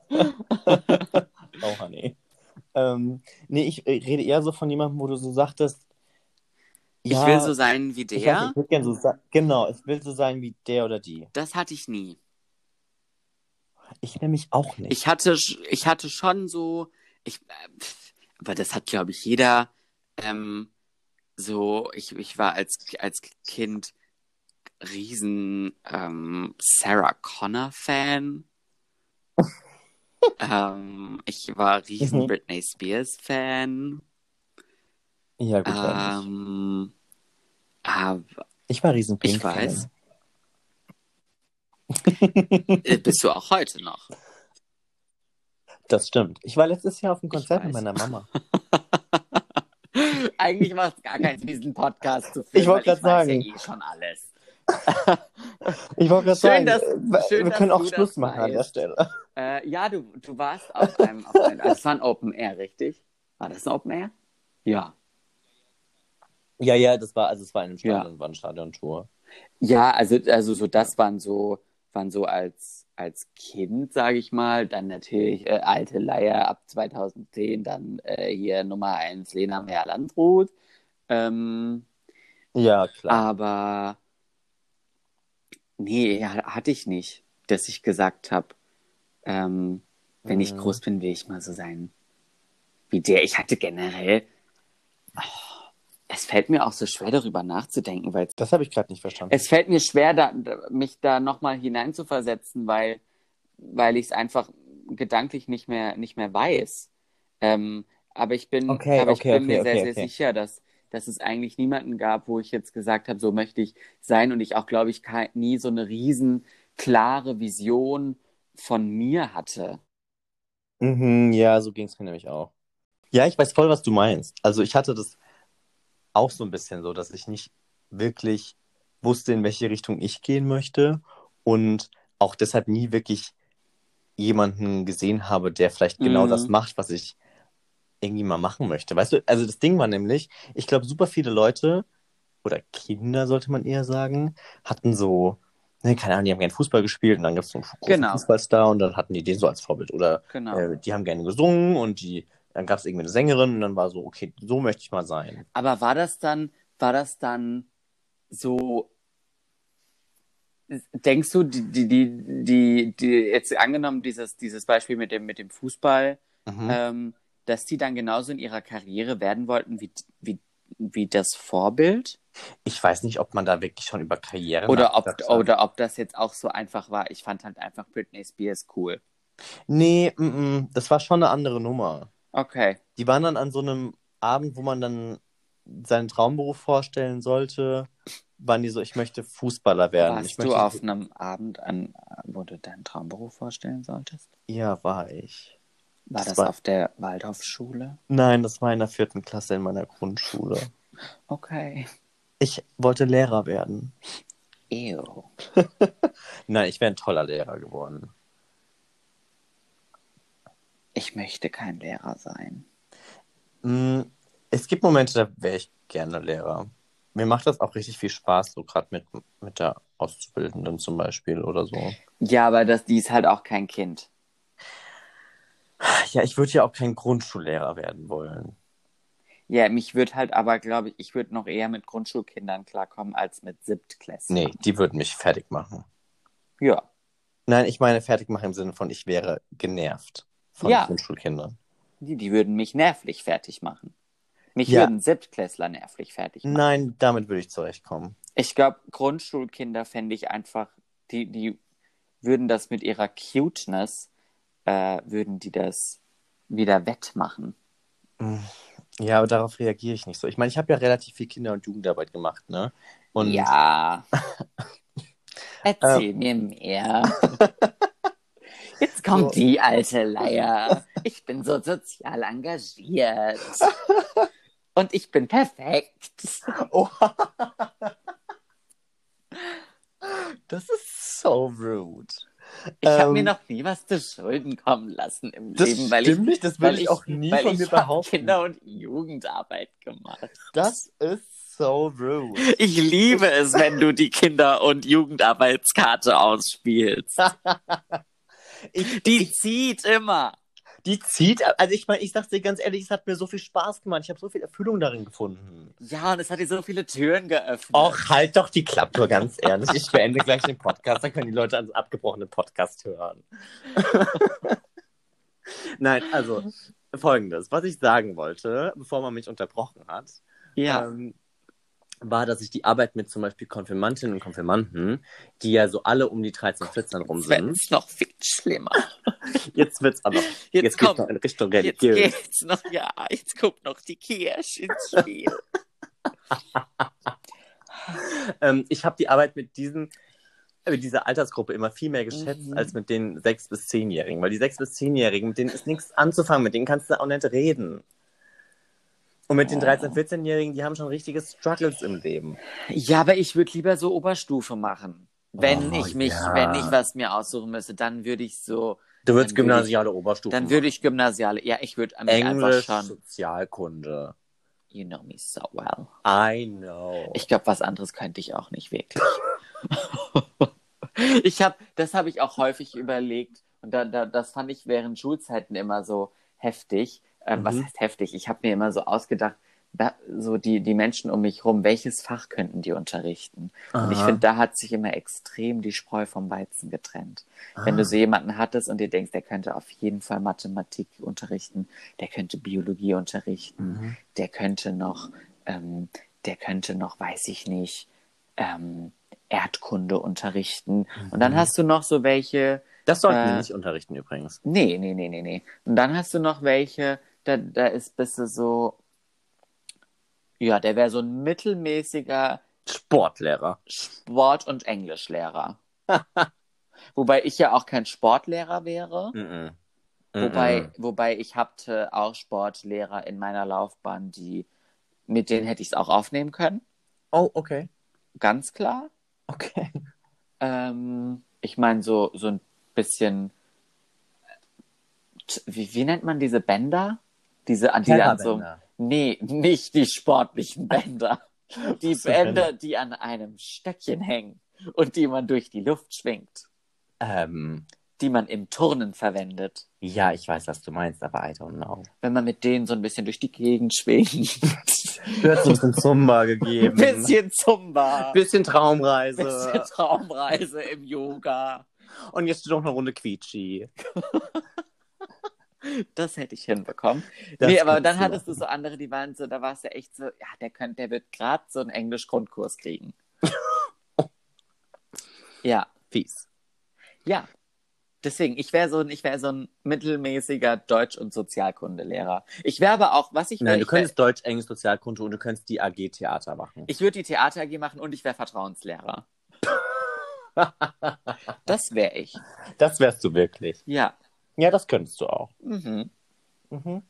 <laughs> Oh, honey. Ähm, nee, ich äh, rede eher so von jemandem, wo du so sagtest, Ich ja, will so sein wie ich der. ich gerne so sein. Genau, ich will so sein wie der oder die. Das hatte ich nie. Ich nämlich auch nicht. Ich hatte, ich hatte schon so, ich, äh, aber das hat, glaube ich, jeder, ähm, so, ich, ich war als, als Kind riesen ähm, Sarah Connor Fan. <laughs> ähm, ich war riesen Mhm. Britney Spears Fan. Ja, gut, ich. Ähm, aber Ich war riesen ich Pink weiß. Fan. <laughs> äh, bist du auch heute noch? Das stimmt. Ich war letztes Jahr auf einem Ich Konzert mit weiß. meiner Mama. <laughs> Eigentlich macht es gar keinen Sinn, diesen Podcast zu führen. <laughs> Ich wollte grad sagen. weiß ja eh schon alles. Ich wollte gerade sagen, dass- äh, schön, wir können auch Schluss machen an der. Stelle. Äh, ja, du, du warst auf einem, auf einem also es war ein Open Air, richtig? War das ein Open Air? Ja. Ja, ja, das war, also es war in einem Ja. Stadion, war eine Stadiontour. Ja, also, also so das waren so, waren so als, als Kind, sage ich mal, dann natürlich äh, alte Leier ab 2010, dann äh, hier Nummer 1 Lena Meyer-Landrut. Ähm, Ja, klar. aber nee, ja, hatte ich nicht, dass ich gesagt habe, ähm, wenn ich Mhm. groß bin, will ich mal so sein wie der. Ich hatte generell, oh, es fällt mir auch so schwer darüber nachzudenken, weil Das habe ich gerade nicht verstanden. es fällt mir schwer, da, mich da nochmal hineinzuversetzen, weil, weil ich es einfach gedanklich nicht mehr, nicht mehr weiß. Ähm, aber ich bin, Okay, aber okay, ich bin okay, mir sehr, sehr sicher, dass, dass es eigentlich niemanden gab, wo ich jetzt gesagt habe, so möchte ich sein und ich auch, glaube ich, nie so eine riesen klare Vision von mir hatte. Mhm, ja, so ging es mir nämlich auch. Ja, ich weiß voll, was du meinst. Also ich hatte das auch so ein bisschen so, dass ich nicht wirklich wusste, in welche Richtung ich gehen möchte und auch deshalb nie wirklich jemanden gesehen habe, der vielleicht genau Mhm. das macht, was ich irgendwie mal machen möchte. Weißt du, also das Ding war nämlich, ich glaube, super viele Leute oder Kinder, sollte man eher sagen, hatten so, ne, keine Ahnung, die haben gerne Fußball gespielt und dann gab es so einen Genau. Fußballstar und dann hatten die den so als Vorbild. Oder Genau. äh, die haben gerne gesungen und die, dann gab es irgendwie eine Sängerin und dann war so, okay, so möchte ich mal sein. Aber war das dann, war das dann so, denkst du, die, die, die, die, die jetzt angenommen, dieses, dieses Beispiel mit dem, mit dem Fußball, Mhm. ähm, dass die dann genauso in ihrer Karriere werden wollten wie, wie, wie das Vorbild? Ich weiß nicht, ob man da wirklich schon über Karriere Oder ob, oder ob das jetzt auch so einfach war. Ich fand halt einfach Britney Spears cool. Nee, mm, mm, das war schon eine andere Nummer. Okay. Die waren dann an so einem Abend, wo man dann seinen Traumberuf vorstellen sollte, waren die so, ich möchte Fußballer werden. Warst ich du auf einem Abend, an, wo du deinen Traumberuf vorstellen solltest? Ja, war ich. War Das das, war- auf der Waldorfschule? Nein, das war in der vierten Klasse in meiner Grundschule. Okay. Ich wollte Lehrer werden. Ew. <laughs> Nein, ich wäre ein toller Lehrer geworden. Ich möchte kein Lehrer sein. Mm, Es gibt Momente, da wäre ich gerne Lehrer. Mir macht das auch richtig viel Spaß, so gerade mit, mit der Auszubildenden zum Beispiel oder so. Ja, aber das, die ist halt auch kein Kind. Ja, ich würde ja auch kein Grundschullehrer werden wollen. Ja, mich würde halt aber, glaube ich, ich würde noch eher mit Grundschulkindern klarkommen als mit Siebtklässlern. Nee, die würden mich fertig machen. Ja. Nein, ich meine fertig machen im Sinne von, ich wäre genervt von Ja. Grundschulkindern. Die, die würden mich nervlich fertig machen. Mich Ja. würden Siebtklässler nervlich fertig machen. Nein, damit würde ich zurechtkommen. Ich glaube, Grundschulkinder fände ich einfach, die, die würden das mit ihrer Cuteness, äh, würden die das wieder wettmachen. Ja, aber darauf reagiere ich nicht so. Ich meine, ich habe ja relativ viel Kinder- und Jugendarbeit gemacht, ne? Und ja. <laughs> Erzähl mir mehr. <laughs> Jetzt kommt So. die alte Leier. Ich bin so sozial engagiert. Und ich bin perfekt. Oh. Das ist so rude. Ich habe Ähm, mir noch nie was zu Schulden kommen lassen im Das Leben, weil stimmt ich, nicht, das würde ich auch nie weil von ich mir behaupten. Kinder- und Jugendarbeit gemacht. Das ist so rude. Ich liebe es, wenn du die Kinder- und Jugendarbeitskarte ausspielst. <laughs> Ich, Die ich, zieht immer. die zieht, also ich meine, ich sag's dir ganz ehrlich, es hat mir so viel Spaß gemacht. Ich habe so viel Erfüllung darin gefunden. Ja, und es hat dir so viele Türen geöffnet. Och, halt doch die Klappe, ganz ehrlich. Ich beende gleich den Podcast, dann können die Leute ans abgebrochene Podcast hören. <laughs> Nein, also folgendes, was ich sagen wollte, bevor man mich unterbrochen hat, ja. ähm, war, dass ich die Arbeit mit zum Beispiel Konfirmantinnen und Konfirmanden, die ja so alle um die 13, 14 rum sind, es noch viel schlimmer. <laughs> Jetzt wird's aber. Jetzt, Jetzt, kommt, noch in Richtung jetzt religiös. geht's noch, ja, jetzt kommt noch die Kirche ins Spiel. <laughs> Ähm, ich habe die Arbeit mit diesen, mit dieser Altersgruppe immer viel mehr geschätzt Mhm. als mit den sechs bis zehnjährigen, weil die sechs bis zehnjährigen, mit denen ist nichts anzufangen, mit denen kannst du auch nicht reden. Und mit den Oh. 13, 14-Jährigen, die haben schon richtige Struggles im Leben. Ja, aber ich würde lieber so Oberstufe machen. Wenn Oh, ich mich, ja. wenn ich was mir aussuchen müsste, dann würde ich so, Du würdest Dann würde gymnasiale Oberstufe dann würde ich gymnasiale, ja, ich würde Englisch, einfach schon, Sozialkunde. you know me so well. I know. Ich glaube, was anderes könnte ich auch nicht wirklich. <laughs> ich habe, das habe ich auch häufig überlegt und da, da, das fand ich während Schulzeiten immer so heftig. Was Mhm. heißt heftig? Ich habe mir immer so ausgedacht, da, so die, die Menschen um mich rum, welches Fach könnten die unterrichten? Und ich Aha. finde, da hat sich immer extrem die Spreu vom Weizen getrennt. Wenn Ah. du so jemanden hattest und dir denkst, der könnte auf jeden Fall Mathematik unterrichten, der könnte Biologie unterrichten, Mhm. der könnte noch, ähm, der könnte noch, weiß ich nicht, ähm, Erdkunde unterrichten. Und dann Mhm. hast du noch so welche, Das sollten wir Äh, nicht unterrichten übrigens. nee, nee, nee, nee, nee. Und dann hast du noch welche, da, da ist bist du so, ja, der wäre so ein mittelmäßiger Sportlehrer. Sport- und Englischlehrer. <laughs> Wobei ich ja auch kein Sportlehrer wäre. Mhm. Wobei, Mhm. wobei ich hatte auch Sportlehrer in meiner Laufbahn, die mit denen hätte ich es auch aufnehmen können. Oh, okay. Ganz klar. Okay. Ähm, ich meine, so, so ein bisschen. Wie, wie nennt man diese Bänder? Diese, an die an so. Nee, nicht die sportlichen Bänder. Die Bänder, die an einem Stöckchen hängen und die man durch die Luft schwingt. Ähm, Die man im Turnen verwendet. ja, ich weiß, was du meinst, aber I don't know. Wenn man mit denen so ein bisschen durch die Gegend schwingt. <laughs> Du hast uns ein Zumba gegeben. bisschen Zumba. Bisschen Traumreise. Bisschen Traumreise im Yoga. Und jetzt noch eine Runde Quietschi. <laughs> Das hätte ich hinbekommen. Das nee, aber dann hattest du so andere, die waren so, da warst du echt so, ja, der könnte, der wird gerade so einen Englisch-Grundkurs kriegen. <laughs> ja, Fies. ja. Deswegen, ich wäre so, ein- ich wäre so ein mittelmäßiger Deutsch- und Sozialkundelehrer. Ich wäre aber auch, was ich wäre, Nein, du ich, wär, könntest Deutsch, Englisch, Sozialkunde und du könntest die AG Theater machen. ich würde die Theater AG machen und ich wäre Vertrauenslehrer. <laughs> Das wäre ich. Das wärst du wirklich. Ja. Ja, das könntest du auch. Mhm. Mhm.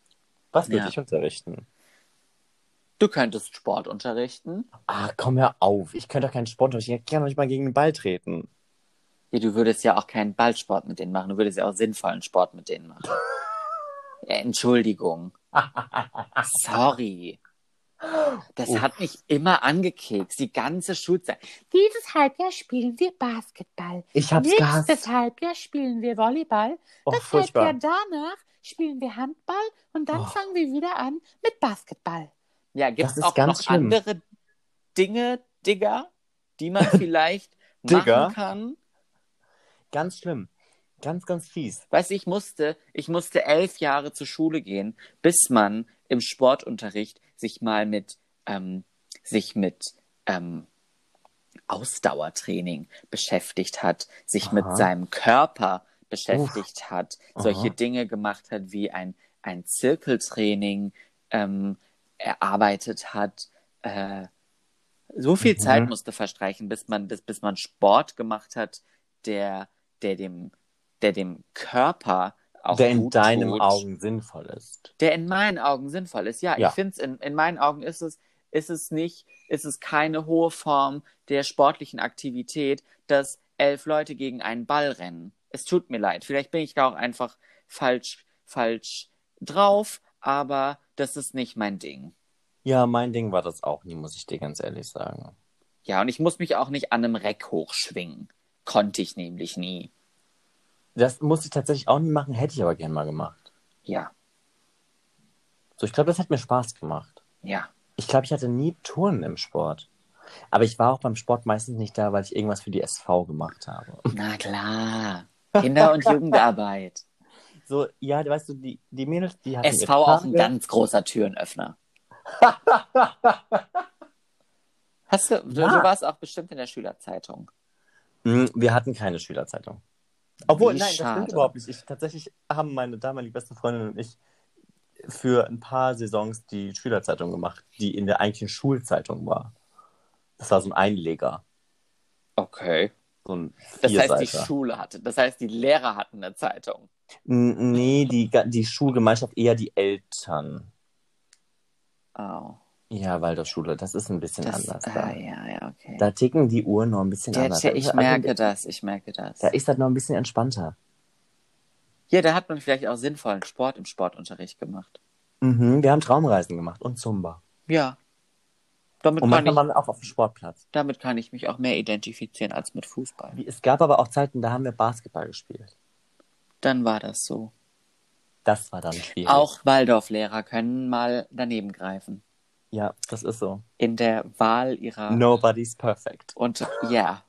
Was würde Ja. ich unterrichten? Du könntest Sport unterrichten. Ah, komm hör auf. Ich könnte doch keinen Sport unterrichten. Ich kann doch nicht mal gegen den Ball treten. Ja, du würdest ja auch keinen Ballsport mit denen machen. Du würdest ja auch sinnvollen Sport mit denen machen. <laughs> Ja, Entschuldigung. <laughs> Sorry. Das Uff. hat mich immer angekekst, die ganze Schulzeit. Dieses Halbjahr spielen wir Basketball. Ich hab's Nächstes gehasst. Halbjahr spielen wir Volleyball. Oh, das furchtbar. Halbjahr danach spielen wir Handball und dann Oh. fangen wir wieder an mit Basketball. Ja, gibt es auch ganz noch schlimm. andere Dinge, Digger, die man <laughs> vielleicht machen kann? Ganz schlimm. Ganz, ganz fies. Weißt du, ich musste, ich musste elf Jahre zur Schule gehen, bis man im Sportunterricht sich mal mit, ähm, sich mit ähm, Ausdauertraining beschäftigt hat, sich mit Aha. seinem Körper beschäftigt hat, solche Aha. Dinge gemacht hat wie ein, ein Zirkeltraining ähm, erarbeitet hat. Äh, so viel Mhm. Zeit musste verstreichen, bis man, bis, bis man Sport gemacht hat, der, der dem, der dem Körper auch Der in deinen tut, Augen sinnvoll ist. der in meinen Augen sinnvoll ist. Ja, Ja. ich finde es in, in meinen Augen ist es, ist es nicht, ist es keine hohe Form der sportlichen Aktivität, dass elf Leute gegen einen Ball rennen. Es tut mir leid. Vielleicht bin ich da auch einfach falsch, falsch drauf, aber das ist nicht mein Ding. Ja, mein Ding war das auch nie, muss ich dir ganz ehrlich sagen. Ja, und ich muss mich auch nicht an einem Reck hochschwingen. Konnte ich nämlich nie. Das muss ich tatsächlich auch nie machen, hätte ich aber gern mal gemacht. Ja, So, ich glaube, das hat mir Spaß gemacht. ja. Ich glaube, ich hatte nie Turnen im Sport. Aber ich war auch beim Sport meistens nicht da, weil ich irgendwas für die SV gemacht habe. <laughs> Na klar. Kinder- und Jugendarbeit. So, ja, weißt du, die, die Mädels, die hatten SV auch ein ganz großer Türenöffner. <laughs> Hast du, du, Ja. du warst auch bestimmt in der Schülerzeitung. Hm, Wir hatten keine Schülerzeitung. Obwohl, Wie nein, das schade. stimmt überhaupt nicht. Ich, tatsächlich haben meine damalige beste Freundin und ich für ein paar Saisons die Schülerzeitung gemacht, die in der eigentlichen Schulzeitung war. Das war so ein Einleger. Okay. So ein Das heißt, die. Schule hatte, das heißt, die Lehrer hatten eine Zeitung. Nee, die, die Schulgemeinschaft eher die Eltern. Oh. Ja, Waldorfschule, das ist ein bisschen Das, anders ah, da. ja, ja, okay. Da ticken die Uhren noch ein bisschen Ja, anders. tja, Da ist- ich also, merke das, ich merke das. Da ist das noch ein bisschen entspannter. Ja, da hat man vielleicht auch sinnvollen Sport im Sportunterricht gemacht. Mhm, wir haben Traumreisen gemacht und Zumba. Ja. Damit Und kann, manchmal ich, waren auch auf dem Sportplatz. damit kann ich mich auch mehr identifizieren als mit Fußball. Es gab aber auch Zeiten, da haben wir Basketball gespielt. Dann war das so. Das war dann schwierig. Auch Waldorflehrer können mal daneben greifen. Ja, das ist so. In der Wahl ihrer. Nobody's perfect. Und ja,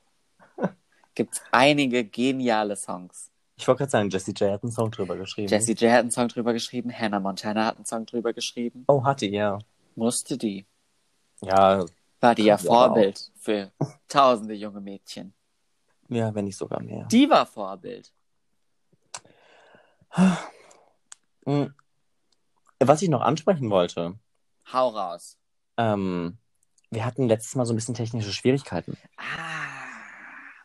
gibt es einige geniale Songs. Ich wollte gerade sagen, Jessie J hat einen Song drüber geschrieben. Jessie J hat einen Song drüber geschrieben, Hannah Montana hat einen Song drüber geschrieben. Oh, hatte, ja. Musste die. Ja, War die ja Vorbild für tausende junge Mädchen. ja, wenn nicht sogar mehr. Die war Vorbild. Mhm. Was ich noch ansprechen wollte, Hau raus. ähm, wir hatten letztes Mal so ein bisschen technische Schwierigkeiten. Ah,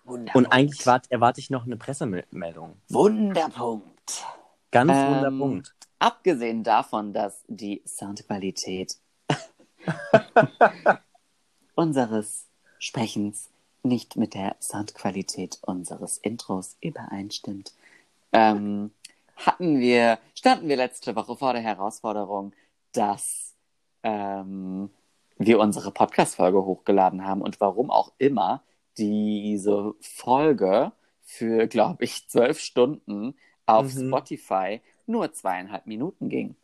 Wunderpunkt. Und eigentlich wart, erwarte ich noch eine Pressemeldung. Wunderpunkt. Ganz Ähm, wunder Punkt. Abgesehen davon, dass die Soundqualität <laughs> unseres Sprechens nicht mit der Soundqualität unseres Intros übereinstimmt, ähm, hatten wir, standen wir letzte Woche vor der Herausforderung, dass ähm, wir unsere Podcast-Folge hochgeladen haben und warum auch immer diese Folge für, glaube ich, zwölf Stunden auf Mhm. Spotify nur zweieinhalb Minuten ging.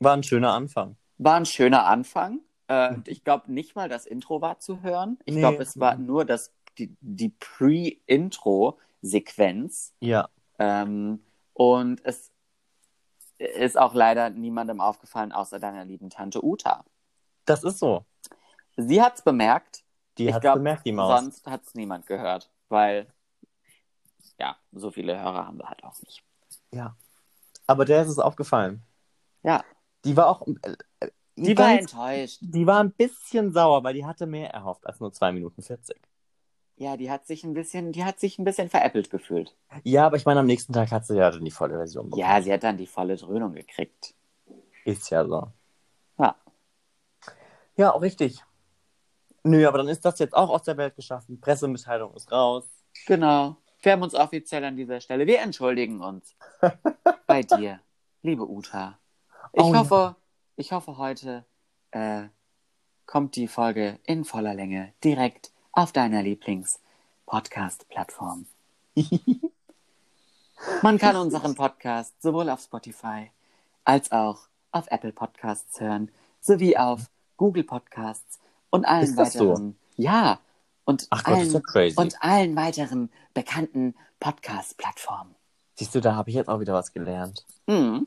War ein schöner Anfang. War ein schöner Anfang. Äh, ich glaube nicht mal das Intro war zu hören. Ich Nee. glaube, es war nur das, die, die Pre-Intro-Sequenz. Ja. Ähm, und es ist auch leider niemandem aufgefallen, außer deiner lieben Tante Uta. Das ist so. Sie hat's bemerkt. Die Ich hat glaub, bemerkt, die Maus. Sonst hat's niemand gehört, weil ja, so viele Hörer haben wir halt auch nicht. Ja. Aber der ist es aufgefallen. Ja, Die war auch. Äh, die war ganz- enttäuscht. Die war ein bisschen sauer, weil die hatte mehr erhofft als nur 2 Minuten 40. Ja, die hat sich ein bisschen, die hat sich ein bisschen veräppelt gefühlt. Ja, aber ich meine, am nächsten Tag hat sie ja dann die volle Version bekommen. Ja, sie hat dann die volle Dröhnung gekriegt. Ist ja so. Ja. Ja, auch richtig. Nö, aber dann ist das jetzt auch aus der Welt geschaffen. Pressemitteilung ist raus. Genau. Wir haben uns offiziell an dieser Stelle. Wir entschuldigen uns <laughs> bei dir, liebe Uta. Ich Oh ja. hoffe, ich hoffe heute äh, kommt die Folge in voller Länge direkt auf deiner Lieblings-Podcast-Plattform. <laughs> Man kann unseren Podcast sowohl auf Spotify als auch auf Apple Podcasts hören, sowie auf Google Podcasts und allen Ist das so? weiteren. Ja, und Ach Gott, allen, ist ja crazy. und allen weiteren bekannten Podcast-Plattformen. Siehst du, da habe ich jetzt auch wieder was gelernt. Mhm.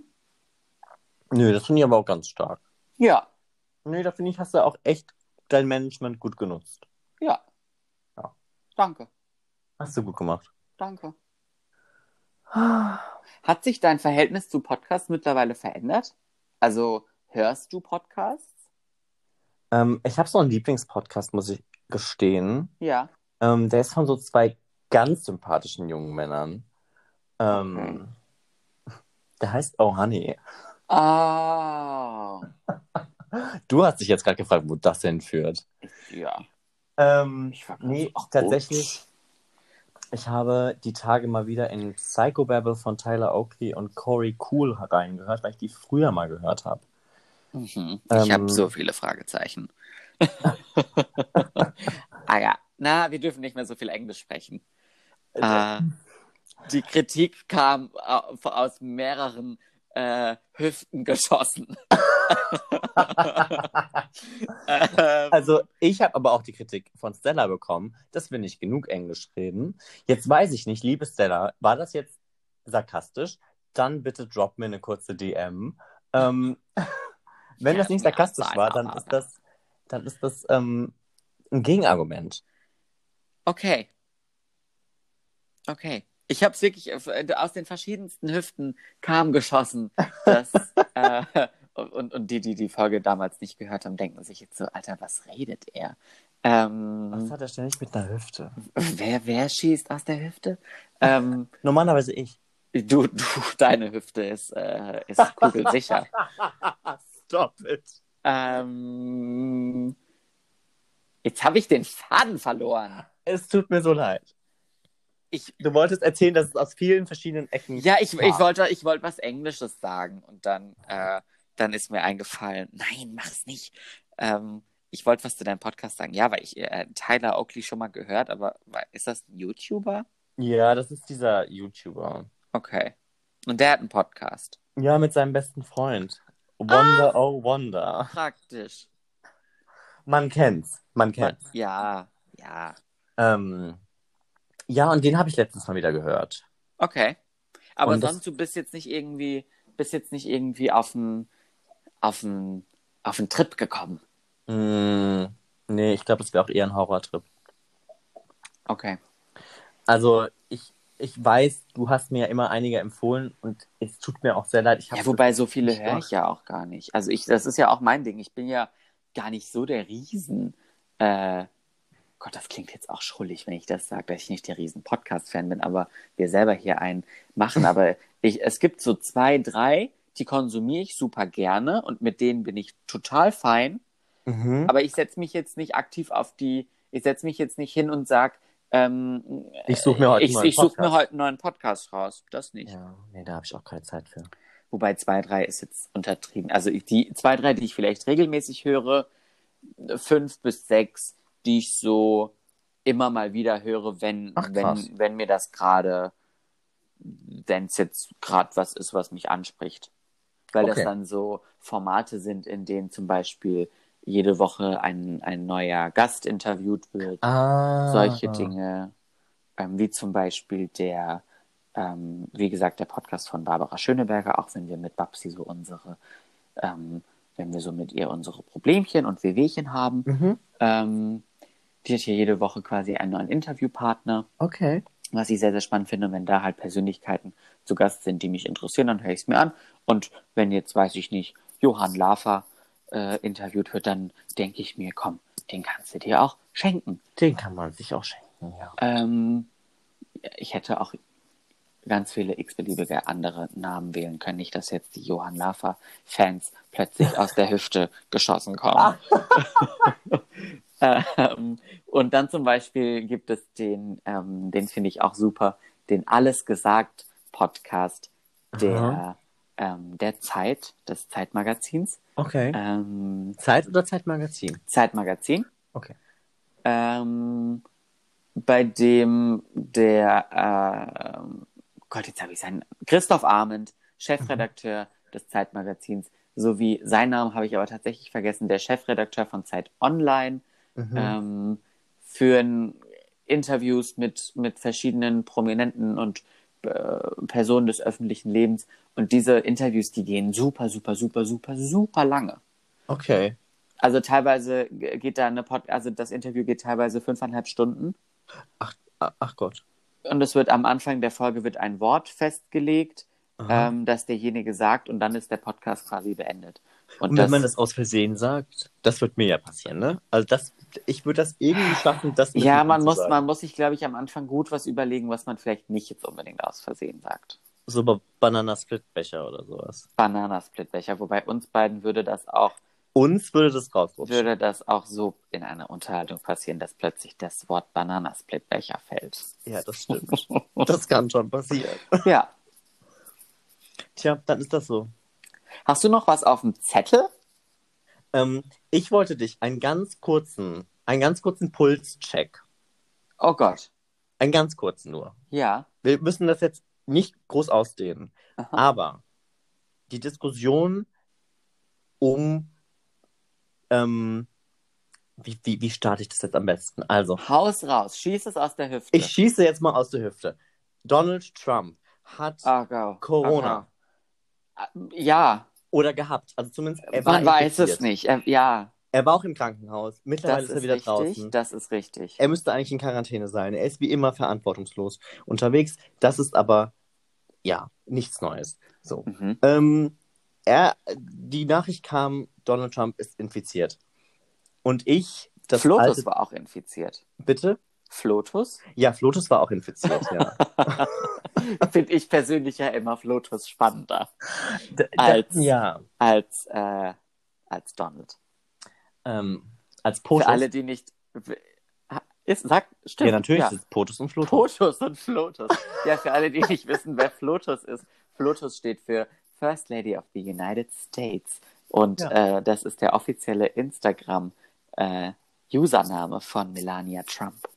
Nö, das finde ich aber auch ganz stark. Ja, Nö, da finde ich, hast du auch echt dein Management gut genutzt. ja. Danke, Hast du gut gemacht. danke. Hat sich dein Verhältnis zu Podcasts mittlerweile verändert? Also hörst du Podcasts? Ähm, ich habe so einen Lieblingspodcast, muss ich gestehen. Ja. Ähm, der ist von so zwei ganz sympathischen jungen Männern. Ähm, Der heißt Oh Honey. Oh. <laughs> Du hast dich jetzt gerade gefragt, wo das hinführt. Ja. Ähm, nee, ach, tatsächlich. Ich habe die Tage mal wieder in Psychobabble von Tyler Oakley und Corey Cool reingehört, weil ich die früher mal gehört habe. Mhm. Ich Ähm, habe so viele Fragezeichen. <laughs> ah ja, na, wir dürfen nicht mehr so viel Englisch sprechen. Äh, die Kritik kam au- aus mehreren äh, Hüften geschossen. <laughs> ähm, Also ich habe aber auch die Kritik von Stella bekommen, dass wir nicht genug Englisch reden. Jetzt weiß ich nicht, liebe Stella, war das jetzt sarkastisch? Dann bitte drop mir eine kurze DM. Ähm, <laughs> wenn Ja, das nicht sarkastisch war, dann ist das, dann ist das ähm, ein Gegenargument. okay. Okay. Ich habe es wirklich äh, aus den verschiedensten Hüften kam geschossen. Das, <laughs> äh, und, und die, die die Folge damals nicht gehört haben, denken sich jetzt so, Alter, was redet er? Ähm, Was hat er ständig mit einer Hüfte? wer, wer schießt aus der Hüfte? Ähm, <laughs> Normalerweise ich. du, du, deine Hüfte ist, äh, ist kugelsicher. <laughs> Stop it. ähm, jetzt habe ich den Faden verloren. Es tut mir so leid. Ich, Du wolltest erzählen, dass es aus vielen verschiedenen Ecken. Ja, ich, ich wollte, ich wollte was Englisches sagen und dann, äh, dann ist mir eingefallen, nein, mach's nicht. Ähm, ich wollte was zu deinem Podcast sagen. Ja, weil ich äh, Tyler Oakley schon mal gehört, aber ist das ein YouTuber? Ja, das ist dieser YouTuber. Okay. Und der hat einen Podcast. Ja, mit seinem besten Freund. Wonder oh Wonder. Praktisch. Man kennt's. Man kennt's. Ja, ja. Ähm, ja, und den habe ich letztens mal wieder gehört. Okay. Aber Und das- sonst, du bist jetzt nicht irgendwie, bist jetzt nicht irgendwie auf einen, auf einen, auf einen Trip gekommen. Mm, nee, ich glaube, das wäre auch eher ein Horrortrip. Okay. Also, ich, ich weiß, du hast mir ja immer einige empfohlen und es tut mir auch sehr leid. Ja, wobei so das viele höre ich ja auch gar nicht. Also ich, das ist ja auch mein Ding. Ich bin ja gar nicht so der Riesen. Äh, Gott, das klingt jetzt auch schrullig, wenn ich das sage, dass ich nicht der riesen Podcast-Fan bin, aber wir selber hier einen machen. Aber <laughs> ich, es gibt so zwei, drei, die konsumiere ich super gerne und mit denen bin ich total fein. Mhm. Aber ich setze mich jetzt nicht aktiv auf die, ich setze mich jetzt nicht hin und sage, ähm, Ich suche mir heute ich, einen neuen ich suche mir Podcast. heute einen neuen Podcast raus. Das nicht. Ja, nee, da habe ich auch keine Zeit für. Wobei zwei, drei ist jetzt untertrieben. Also die zwei, drei, die ich vielleicht regelmäßig höre, fünf bis sechs, die ich so immer mal wieder höre, wenn, Ach, wenn, wenn mir das gerade, wenn es jetzt gerade was ist, was mich anspricht. Weil das Okay. dann so Formate sind, in denen zum Beispiel jede Woche ein, ein neuer Gast interviewt wird Ah. solche Dinge, ähm, wie zum Beispiel der, ähm, wie gesagt, der Podcast von Barbara Schöneberger, auch wenn wir mit Babsi so unsere, ähm, wenn wir so mit ihr unsere Problemchen und Wehwehchen haben. Mhm. Die hat hier jede Woche quasi einen neuen Interviewpartner, Okay. was ich sehr, sehr spannend finde. Und wenn da halt Persönlichkeiten zu Gast sind, die mich interessieren, dann höre ich es mir an. Und wenn jetzt, weiß ich nicht, Johann Lafer äh, interviewt wird, dann denke ich mir, komm, den kannst du dir auch schenken. Den kann man sich auch schenken, ja. Ähm, ich hätte auch ganz viele x-beliebige andere Namen wählen können. Nicht, dass jetzt die Johann Lafer-Fans plötzlich aus der Hüfte geschossen kommen. <laughs> ähm, und dann zum Beispiel gibt es den, ähm, den finde ich auch super, den Alles gesagt Podcast der, ähm, der Zeit, des Zeitmagazins. Okay. Ähm, Zeit oder Zeitmagazin? Zeitmagazin. Okay. ähm, bei dem der, ähm, Gott, jetzt habe ich seinen, Christoph Arment, Chefredakteur des Zeitmagazins, sowie seinen Namen habe ich aber tatsächlich vergessen, der Chefredakteur von Zeit Online, Mhm. ähm, führen Interviews mit, mit verschiedenen Prominenten und äh, Personen des öffentlichen Lebens. Und diese Interviews, die gehen super, super, super, super, super lange. Okay. Also teilweise geht da eine Pod also das Interview geht teilweise fünfeinhalb Stunden Ach, ach Gott. und es wird am Anfang der Folge wird ein Wort festgelegt. Ähm, das derjenige sagt und dann ist der Podcast quasi beendet. Und, Und das, wenn man das aus Versehen sagt, das wird mir ja passieren, ne? Also das, ich würde das irgendwie schaffen, das mit ja, man muss, anzusagen. man muss sich, glaube ich, am Anfang gut was überlegen, was man vielleicht nicht jetzt unbedingt aus Versehen sagt. So bei Bananasplitbecher oder sowas. Bananasplitbecher, wobei uns beiden würde das auch, Uns würde das rausrutschen. würde das auch so in einer Unterhaltung passieren, dass plötzlich das Wort Bananasplitbecher fällt. Ja, das stimmt. das kann schon passieren. ja. Tja, dann ist das so. Hast du noch was auf dem Zettel? Ähm, ich wollte dich einen ganz kurzen, einen ganz kurzen Pulscheck. Oh Gott. Einen ganz kurzen nur. Ja. Wir müssen das jetzt nicht groß ausdehnen. Aha. Aber die Diskussion um, ähm, wie, wie, wie starte ich das jetzt am besten? Also, Haus raus, schieß es aus der Hüfte. ich schieße jetzt mal aus der Hüfte. Donald Trump hat Oh. Corona. Okay. Ja, oder gehabt. Also zumindest er war man weiß es nicht. Äh, ja, Er war auch im Krankenhaus. Mittlerweile Das ist er wieder richtig. draußen. Das ist richtig. Er müsste eigentlich in Quarantäne sein. Er ist wie immer verantwortungslos unterwegs. Das ist aber, ja, nichts Neues. So. Mhm. Ähm, er, die Nachricht kam, Donald Trump ist infiziert. Und ich, das Flotus alte, war auch infiziert. bitte? Flotus? Ja, Flotus war auch infiziert, ja. <laughs> <laughs> Finde ich persönlich ja immer Flotus spannender D- d- Als- ja. als, äh, als Donald. Ähm, als Für Potus. alle, die nicht. Ist, sag, stimmt. ja, natürlich Ja. ist es Potus und Flotus. Potus und Flotus. Ja, für alle, die nicht wissen, wer Flotus ist. Flotus steht für First Lady of the United States. Und Ja. äh, das ist der offizielle Instagram-Username von Melania Trump.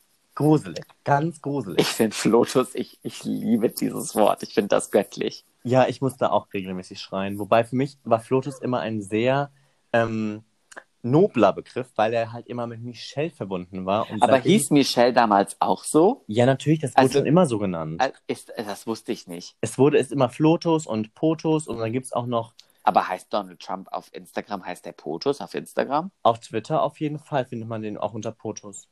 Gruselig. Ganz gruselig. Ich finde Flotus, ich, ich liebe dieses Wort. Ich finde das göttlich. Ja, ich muss da auch regelmäßig schreien. Wobei für mich war Flotus immer ein sehr ähm, nobler Begriff, weil er halt immer mit Michelle verbunden war. Aber hieß Michelle damals auch so? Ja, natürlich, das wurde Also- schon immer so genannt. Ist, das wusste ich nicht. Es wurde es immer Flotus und Potus und dann gibt es auch noch Aber heißt Donald Trump auf Instagram, heißt der Potus auf Instagram? auf Twitter auf jeden Fall findet man den auch unter Potus.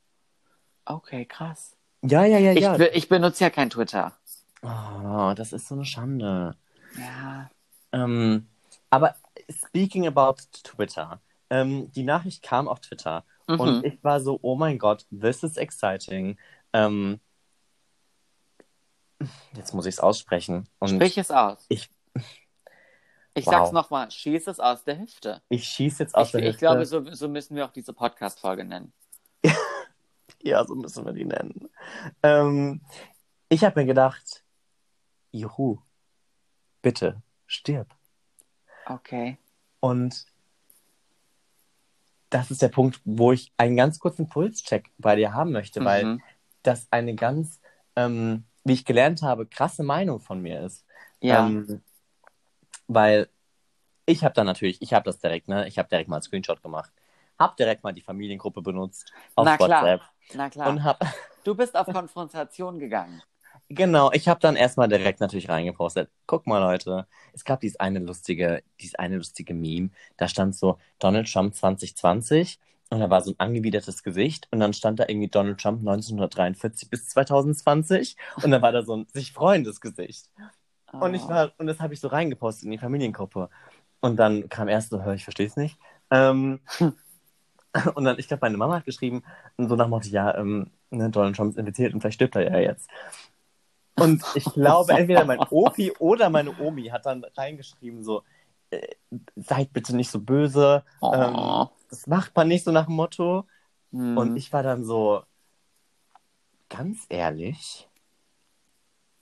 Okay, krass. Ja, ja, ja, Ich, ja. ich benutze ja kein Twitter. Oh, das ist so eine Schande. Ja. Ähm, aber speaking about Twitter, ähm, die Nachricht kam auf Twitter Mhm. und ich war so, oh mein Gott, this is exciting. Ähm, jetzt muss ich es aussprechen. Und Sprich es aus. ich- Ich Wow. sag's nochmal, schieß es aus der Hüfte. ich schieße jetzt aus Ich, der ich Hüfte. glaube, so, so müssen wir auch diese Podcast-Folge nennen. Ja, so müssen wir die nennen. Ähm, ich habe mir gedacht, juhu, bitte, stirb. Okay. Und das ist der Punkt, wo ich einen ganz kurzen Pulscheck bei dir haben möchte, weil Mhm. das eine ganz, ähm, wie ich gelernt habe, krasse Meinung von mir ist. Ja. Ähm, weil ich habe dann natürlich, ich habe das direkt, ne? Ich habe direkt mal einen Screenshot gemacht. Hab direkt mal die Familiengruppe benutzt auf Na klar. WhatsApp Na klar. und hab <laughs> Du bist auf Konfrontation gegangen. Genau, ich habe dann erstmal direkt natürlich reingepostet. Guck mal, Leute, es gab dieses eine lustige, dieses eine lustige Meme. Da stand so Donald Trump 2020 und da war so ein angewidertes Gesicht und dann stand da irgendwie Donald Trump 1943 bis 2020 und dann war da so ein sich freuendes Gesicht. Und ich Oh. war, und das habe ich so reingepostet in die Familiengruppe. Und dann kam erst so, hör, ich verstehe es nicht. Ähm, <laughs> <laughs> und dann, ich glaube, meine Mama hat geschrieben, so nach dem Motto, ja, ähm, ne, Donald Trump ist infiziert und vielleicht stirbt er ja jetzt. Und ich <laughs> glaube, entweder mein Opi oder meine Omi hat dann reingeschrieben, so, äh, seid bitte nicht so böse, Oh. ähm, das macht man nicht so nach dem Motto. Hm. Und ich war dann so, ganz ehrlich.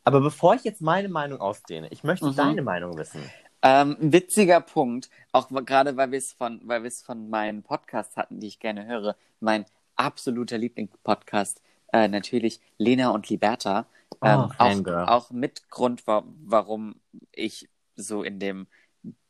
Aber bevor ich jetzt meine Meinung ausdehne, ich möchte Mhm. deine Meinung wissen. Ähm, ein witziger Punkt, auch gerade weil wir es von, weil wir es von meinen Podcasts hatten, die ich gerne höre. Mein absoluter Lieblingspodcast, äh, natürlich Lena und Liberta. Ähm, Oh, auch, auch mit Grund, wa warum ich so in dem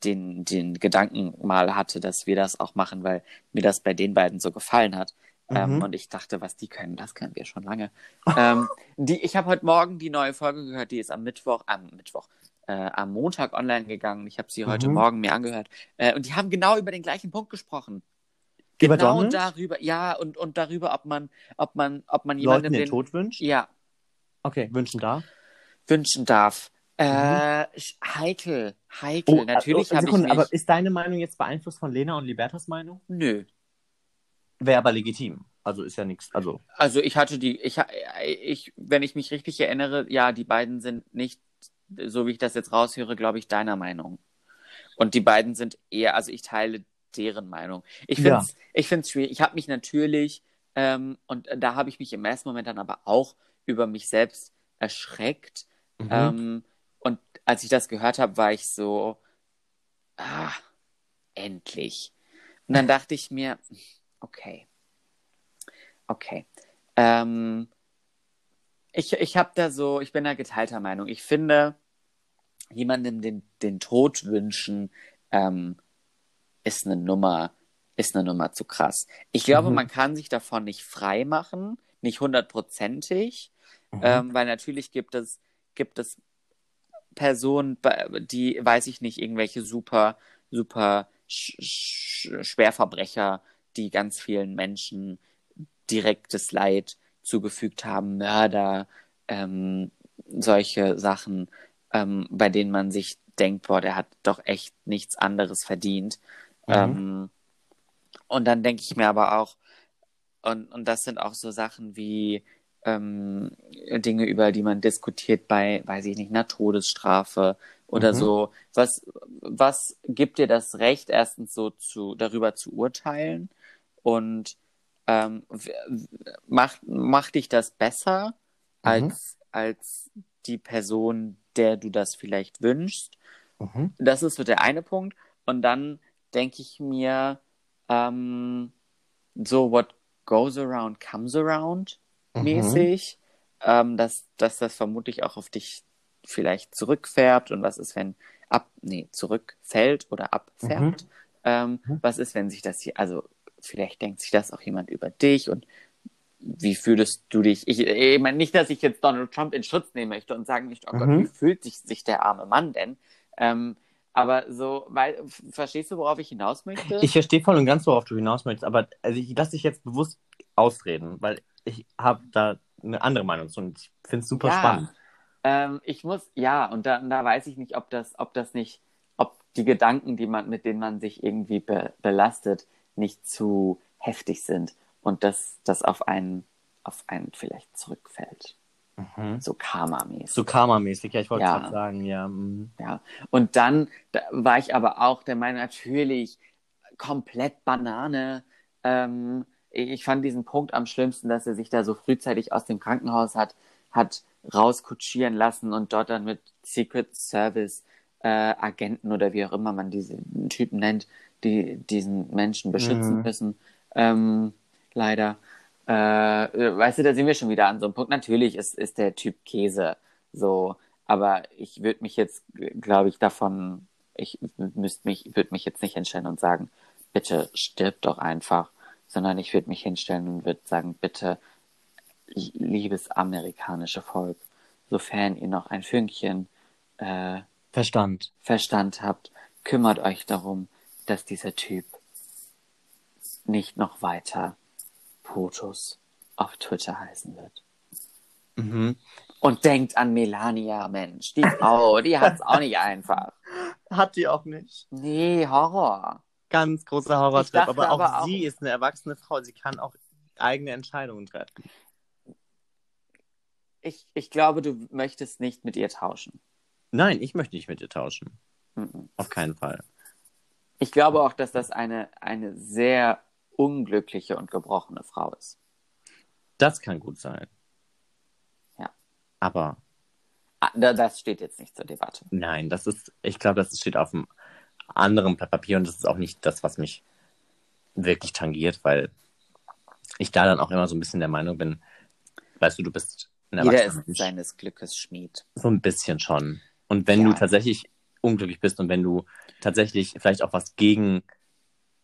den, den Gedanken mal hatte, dass wir das auch machen, weil mir das bei den beiden so gefallen hat. Ähm, Mhm. und ich dachte, was die können, das können wir schon lange. ähm, <laughs> die, ich habe heute Morgen die neue Folge gehört, die ist am Mittwoch, am Mittwoch, äh, am Montag online gegangen. Ich habe sie heute Mhm. Morgen mir angehört. Äh, und die haben genau über den gleichen Punkt gesprochen. Über Genau Donald? darüber, ja, und, und darüber, ob man, ob man, ob man Leuten jemandem den den, Tod wünscht? ja, Okay, wünschen darf. wünschen darf. Äh, sch- heikel, heikel. Natürlich oh, habe ich mich. aber ist deine Meinung jetzt beeinflusst von Lena und Libertas Meinung? Nö. Wäre aber legitim. Also ist ja nichts. Also, Also ich hatte die, ich, ha- ich, wenn ich mich richtig erinnere, ja, die beiden sind nicht, so wie ich das jetzt raushöre, glaube ich, deiner Meinung. Und die beiden sind eher, also ich teile deren Meinung. Ich finde Ja. es ich find's schwierig. Ich habe mich natürlich, ähm, und da habe ich mich im ersten Moment dann aber auch über mich selbst erschreckt. mhm. Ähm, und als ich das gehört habe, war ich so, ah, endlich. Und dann dachte ich mir, okay, okay. Ähm, ich ich habe da so, ich bin da geteilter Meinung. Ich finde, jemandem den, den Tod wünschen, ähm, ist eine Nummer, ist eine Nummer zu krass. Ich glaube, Mhm. man kann sich davon nicht frei machen, nicht hundertprozentig. Mhm. Ähm, weil natürlich gibt es, gibt es Personen, die, weiß ich nicht, irgendwelche super, super Sch Sch Schwerverbrecher, die ganz vielen Menschen direktes Leid zugefügt haben, Mörder, ähm, solche Sachen, ähm, bei denen man sich denkt, boah, der hat doch echt nichts anderes verdient. Mhm. Ähm, und dann denke ich mir aber auch, und, und das sind auch so Sachen wie ähm, Dinge, über die man diskutiert bei, weiß ich nicht, einer Todesstrafe oder Mhm. so. Was, was gibt dir das Recht, erstens so zu, darüber zu urteilen? Und ähm, macht, macht dich das besser Mhm. als, als die Person, der du das vielleicht wünschst? Mhm. Das ist so der eine Punkt. Und dann denke ich mir, ähm, so what goes around comes around Mhm. mäßig, ähm, dass, dass das vermutlich auch auf dich vielleicht zurückfärbt und was ist, wenn ab, nee, zurückfällt oder abfärbt. Ähm, Mhm. Was ist, wenn sich das hier, also vielleicht denkt sich das auch jemand über dich und wie fühlst du dich? Ich, ich meine nicht, dass ich jetzt Donald Trump in Schutz nehmen möchte und sagen möchte, oh Gott, Mhm. wie fühlt sich, sich der arme Mann denn? Ähm, aber so, weil, verstehst du, worauf ich hinaus möchte? Ich verstehe voll und ganz, worauf du hinaus möchtest, aber also ich lasse dich jetzt bewusst ausreden, weil ich habe da eine andere Meinung zu und ich finde es super Ja. spannend. Ähm, ich muss, ja, und da, da weiß ich nicht, ob das, ob das nicht, ob die Gedanken, die man, mit denen man sich irgendwie be belastet, nicht zu heftig sind und dass das auf einen, auf einen vielleicht zurückfällt. Mhm. So Karma-mäßig. So Karma-mäßig, ja, ich wollte Ja. gerade sagen, ja. mhm. Ja. Und dann da war ich aber auch der Meinung, natürlich komplett Banane. Ähm, ich fand diesen Punkt am schlimmsten, dass er sich da so frühzeitig aus dem Krankenhaus hat, hat rauskutschieren lassen und dort dann mit Secret Service äh, Agenten oder wie auch immer man diese Typen nennt, die diesen Menschen beschützen Mhm. müssen. Ähm, leider. Äh, weißt du, da sind wir schon wieder an so einem Punkt. Natürlich ist, ist der Typ Käse so, aber ich würde mich jetzt, glaube ich, davon, ich müsste mich, würde mich jetzt nicht hinstellen und sagen, bitte stirb doch einfach, sondern ich würde mich hinstellen und würde sagen, bitte, liebes amerikanische Volk, sofern ihr noch ein Fünkchen äh, Verstand. Verstand habt, kümmert euch darum, dass dieser Typ nicht noch weiter Fotos auf Twitter heißen wird. Mhm. Und denkt an Melania, Mensch, die Frau, die hat's auch nicht einfach. Hat die auch nicht. Nee, Horror. Ganz großer Horrortrip, aber auch aber auch- sie ist eine erwachsene Frau, sie kann auch eigene Entscheidungen treffen. Ich, ich glaube, du möchtest nicht mit ihr tauschen. Nein, ich möchte nicht mit ihr tauschen. Mhm. Auf keinen Fall. Ich glaube auch, dass das eine, eine sehr unglückliche und gebrochene Frau ist. Das kann gut sein. Ja. Aber Ah, da- Das steht jetzt nicht zur Debatte. nein, das ist, ich glaube, das steht auf einem anderen Blatt Papier und das ist auch nicht das, was mich wirklich tangiert, weil ich da dann auch immer so ein bisschen der Meinung bin, weißt du, du bist ein Jeder erwachsener ist Mensch. seines Glückes Schmied. So ein bisschen schon. Und wenn Ja. du tatsächlich unglücklich bist und wenn du tatsächlich vielleicht auch was gegen,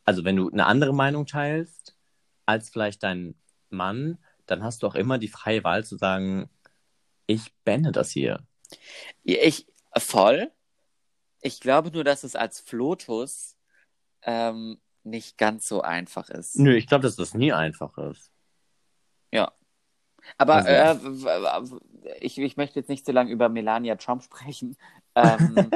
also wenn du eine andere Meinung teilst als vielleicht dein Mann, dann hast du auch immer die freie Wahl zu sagen, ich bände das hier. Ich, voll. Ich glaube nur, dass es als Flotus ähm, nicht ganz so einfach ist. Nö, ich glaube, dass das nie einfach ist. Ja. Aber Also- äh, ich, ich möchte jetzt nicht so lange über Melania Trump <laughs> sprechen. Ähm,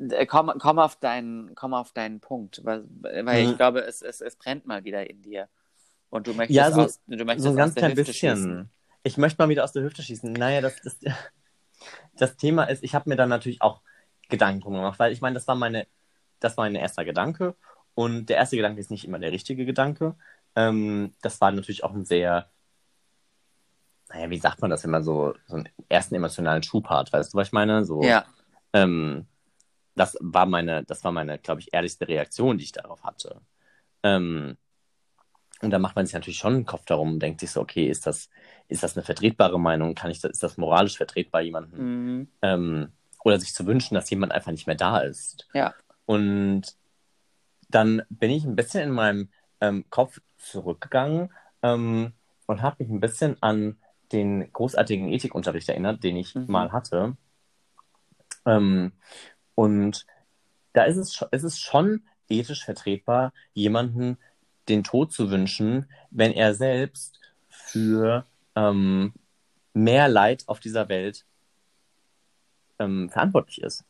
<laughs> äh, komm, komm, auf deinen, komm auf deinen Punkt, weil, weil ich Mhm. glaube, es, es, es brennt mal wieder in dir. Und du möchtest, Ja, so- aus, du möchtest So ein ganz klein bisschen. schießen. Ich möchte mal wieder aus der Hüfte schießen. Naja, das, das, <laughs> das Thema ist, ich habe mir dann natürlich auch Gedanken drum gemacht, weil ich meine, das war meine, das war mein erster Gedanke. Und der erste Gedanke ist nicht immer der richtige Gedanke. Ähm, das war natürlich auch ein sehr, naja, wie sagt man das, wenn man so, so einen ersten emotionalen Schub hat, weißt du, was ich meine? So, Ja, ähm, das war meine, das war meine, glaube ich, ehrlichste Reaktion, die ich darauf hatte. Ähm, und da macht man sich natürlich schon einen Kopf darum und denkt sich so, okay, ist das, ist das eine vertretbare Meinung? Kann ich das, ist das moralisch vertretbar, jemanden, mhm. ähm, oder sich zu wünschen, dass jemand einfach nicht mehr da ist? ja. Und dann bin ich ein bisschen in meinem ähm, Kopf zurückgegangen ähm, und habe mich ein bisschen an den großartigen Ethikunterricht erinnert, den ich Mhm. mal hatte. Ähm, und da ist es, ist es schon ethisch vertretbar, jemanden den Tod zu wünschen, wenn er selbst für ähm, mehr Leid auf dieser Welt ähm, verantwortlich ist.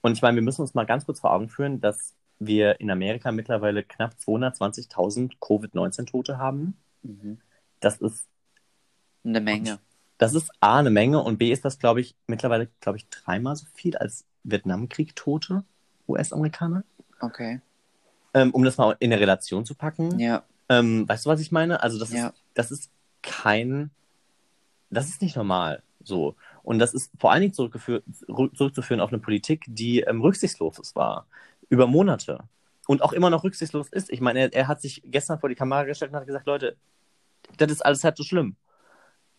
Und ich meine, wir müssen uns mal ganz kurz vor Augen führen, dass wir in Amerika mittlerweile knapp 220.000 Covid-19-Tote haben. Mhm. Das ist, Eine Menge. das ist A, eine Menge und B ist das, glaube ich, mittlerweile, glaube ich, dreimal so viel als Vietnamkrieg-Tote US-Amerikaner. Okay. Ähm, um das mal in eine Relation zu packen. Ja. Ähm, weißt du, was ich meine? Also, das, Ja. ist, das ist kein, das ist nicht normal. So. Und das ist vor allen Dingen zurückzuführen auf eine Politik, die ähm, rücksichtslos war. Über Monate. Und auch immer noch rücksichtslos ist. Ich meine, er, er hat sich gestern vor die Kamera gestellt und hat gesagt, Leute, das ist alles halb so schlimm.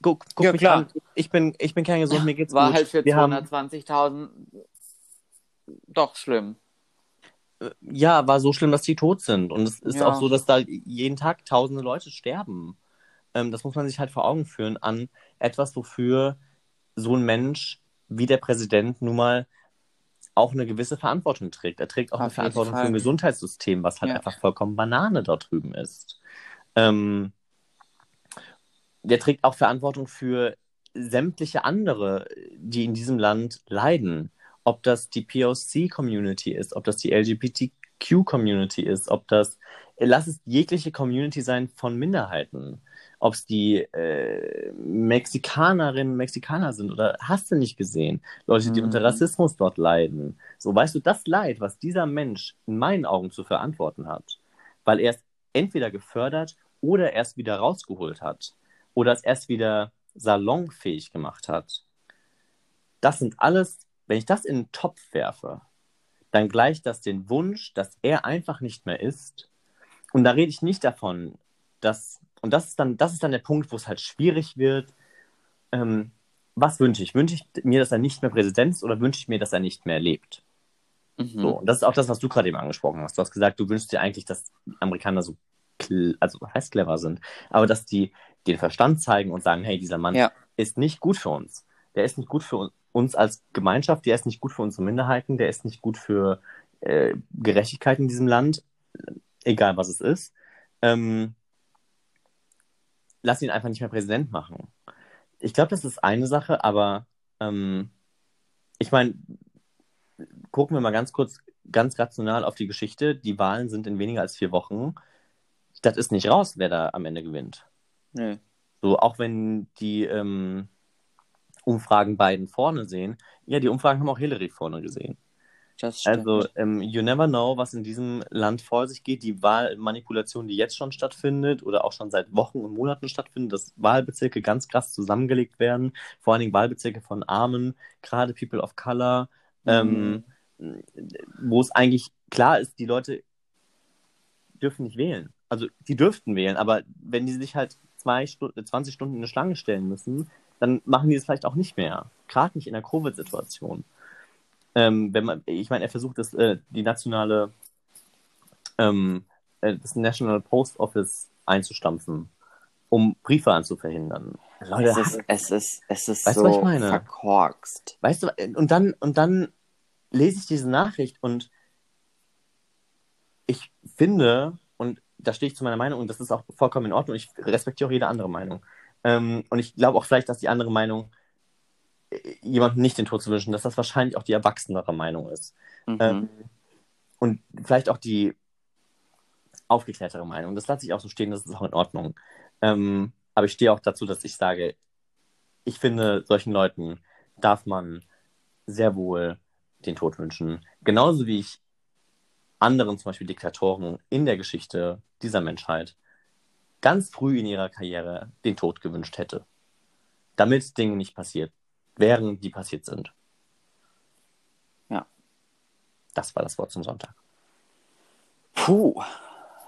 Guck, guck Ja, mich klar. an. Ich bin, ich bin kerngesund, mir geht's War gut. halt für Wir haben, 220.000 doch schlimm. ja, war so schlimm, dass die tot sind. Und es ist Ja. auch so, dass da jeden Tag tausende Leute sterben. Ähm, das muss man sich halt vor Augen führen an etwas, wofür so ein Mensch wie der Präsident nun mal auch eine gewisse Verantwortung trägt. Er trägt auch eine Auf jeden Verantwortung für ein Gesundheitssystem, was halt Ja. einfach vollkommen Banane dort drüben ist. Ähm, der trägt auch Verantwortung für sämtliche andere, die in diesem Land leiden. Ob das die POC-Community ist, ob das die LGBTQ-Community ist, ob das, lass es jegliche Community sein von Minderheiten. Ob es die äh, Mexikanerinnen, Mexikaner sind oder hast du nicht gesehen? Leute, die Mhm. unter Rassismus dort leiden. So, weißt du, das Leid, was dieser Mensch in meinen Augen zu verantworten hat, weil er es entweder gefördert oder erst wieder rausgeholt hat oder es erst wieder salonfähig gemacht hat. Das sind alles, wenn ich das in den Topf werfe, dann gleicht das den Wunsch, dass er einfach nicht mehr ist. Und da rede ich nicht davon, dass, und das ist dann, das ist dann der Punkt, wo es halt schwierig wird. Ähm, was wünsche ich? Wünsche ich mir, dass er nicht mehr Präsident ist oder wünsche ich mir, dass er nicht mehr lebt? Mhm. So, und das ist auch das, was du gerade eben angesprochen hast. Du hast gesagt, du wünschst dir eigentlich, dass Amerikaner so, also heißt clever sind, aber dass die den Verstand zeigen und sagen, hey, dieser Mann Ja. ist nicht gut für uns. Der ist nicht gut für uns als Gemeinschaft, der ist nicht gut für unsere Minderheiten, der ist nicht gut für äh, Gerechtigkeit in diesem Land, egal was es ist. Ähm, lass ihn einfach nicht mehr Präsident machen. Ich glaube, das ist eine Sache, aber ähm, ich meine, gucken wir mal ganz kurz, ganz rational auf die Geschichte. Die Wahlen sind in weniger als vier Wochen. Das ist nicht raus, wer da am Ende gewinnt. Nö. So, auch wenn die ähm, Umfragen beiden vorne sehen. Ja, die Umfragen haben auch Hillary vorne gesehen. Also, ähm, you never know, was in diesem Land vor sich geht. Die Wahlmanipulation, die jetzt schon stattfindet oder auch schon seit Wochen und Monaten stattfindet, dass Wahlbezirke ganz krass zusammengelegt werden. Vor allen Dingen Wahlbezirke von Armen, gerade People of Color, ähm, wo es eigentlich klar ist, die Leute dürfen nicht wählen. Also, die dürften wählen, aber wenn die sich halt zwei Stu 20 Stunden in eine Schlange stellen müssen, dann machen die es vielleicht auch nicht mehr. Gerade nicht in der Covid-Situation. Ähm, wenn man, ich meine, er versucht das, äh, die nationale, ähm, äh, das National Post Office einzustampfen, um Briefwahlen zu verhindern. Leute, es ist, es ist, es ist Weißt so was ich meine? verkorkst. Weißt du, und dann, und dann lese ich diese Nachricht und ich finde, da stehe ich zu meiner Meinung, und das ist auch vollkommen in Ordnung, ich respektiere auch jede andere Meinung. Ähm, und ich glaube auch vielleicht, dass die andere Meinung, äh, jemandem nicht den Tod zu wünschen, dass das wahrscheinlich auch die erwachsenere Meinung ist. Mhm. Ähm, und vielleicht auch die aufgeklärtere Meinung. Das lasse ich auch so stehen, das ist auch in Ordnung. Ähm, aber ich stehe auch dazu, dass ich sage, ich finde, solchen Leuten darf man sehr wohl den Tod wünschen. Genauso wie ich anderen, zum Beispiel Diktatoren in der Geschichte dieser Menschheit, ganz früh in ihrer Karriere den Tod gewünscht hätte. Damit Dinge nicht passiert wären, die passiert sind. Ja. Das war das Wort zum Sonntag. Puh,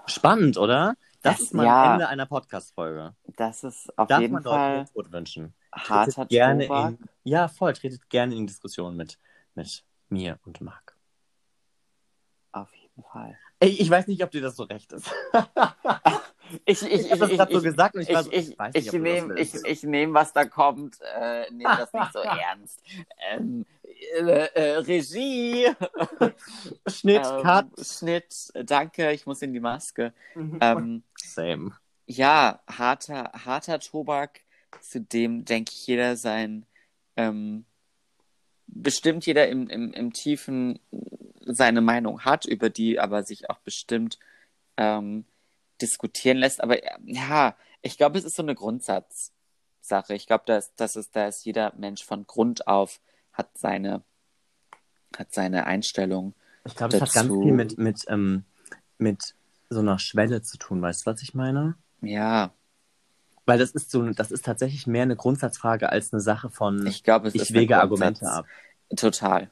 Spannend, oder? Das, Das- ist mal ja. Ende einer Podcast-Folge. das ist auf Darf jeden man Fall den Tod wünschen? harter gerne in, ja, voll, tretet gerne in Diskussion mit, mit mir und Marc. Fall. Ich, ich weiß nicht, ob dir das so recht ist. <laughs> Ich, ich, Ich habe das gerade so gesagt und ich, ich, war so, ich, weiß ich, nicht, ob du das nehme, ich, ich nehm, was da kommt, äh, nehme das nicht so <laughs> ernst. Ähm, äh, äh, Regie. <laughs> Schnitt, Ähm, Cut. Schnitt, danke, ich muss in die Maske. Mhm. Ähm, Same. ja, harter, harter Tobak, zu dem, denke ich, jeder sein, ähm, bestimmt jeder im, im, im Tiefen seine Meinung hat, über die aber sich auch bestimmt ähm, diskutieren lässt. Aber ja, ich glaube, es ist so eine Grundsatzsache. Ich glaube, dass, dass es, da ist jeder Mensch von Grund auf hat seine, hat seine Einstellung. Ich glaube, es hat ganz viel mit, mit, ähm, mit so einer Schwelle zu tun, weißt du, was ich meine? Ja, Weil das ist so, das ist tatsächlich mehr eine Grundsatzfrage als eine Sache von, ich glaube, es ich ist wege Argumente Grundsatz- ab. Total.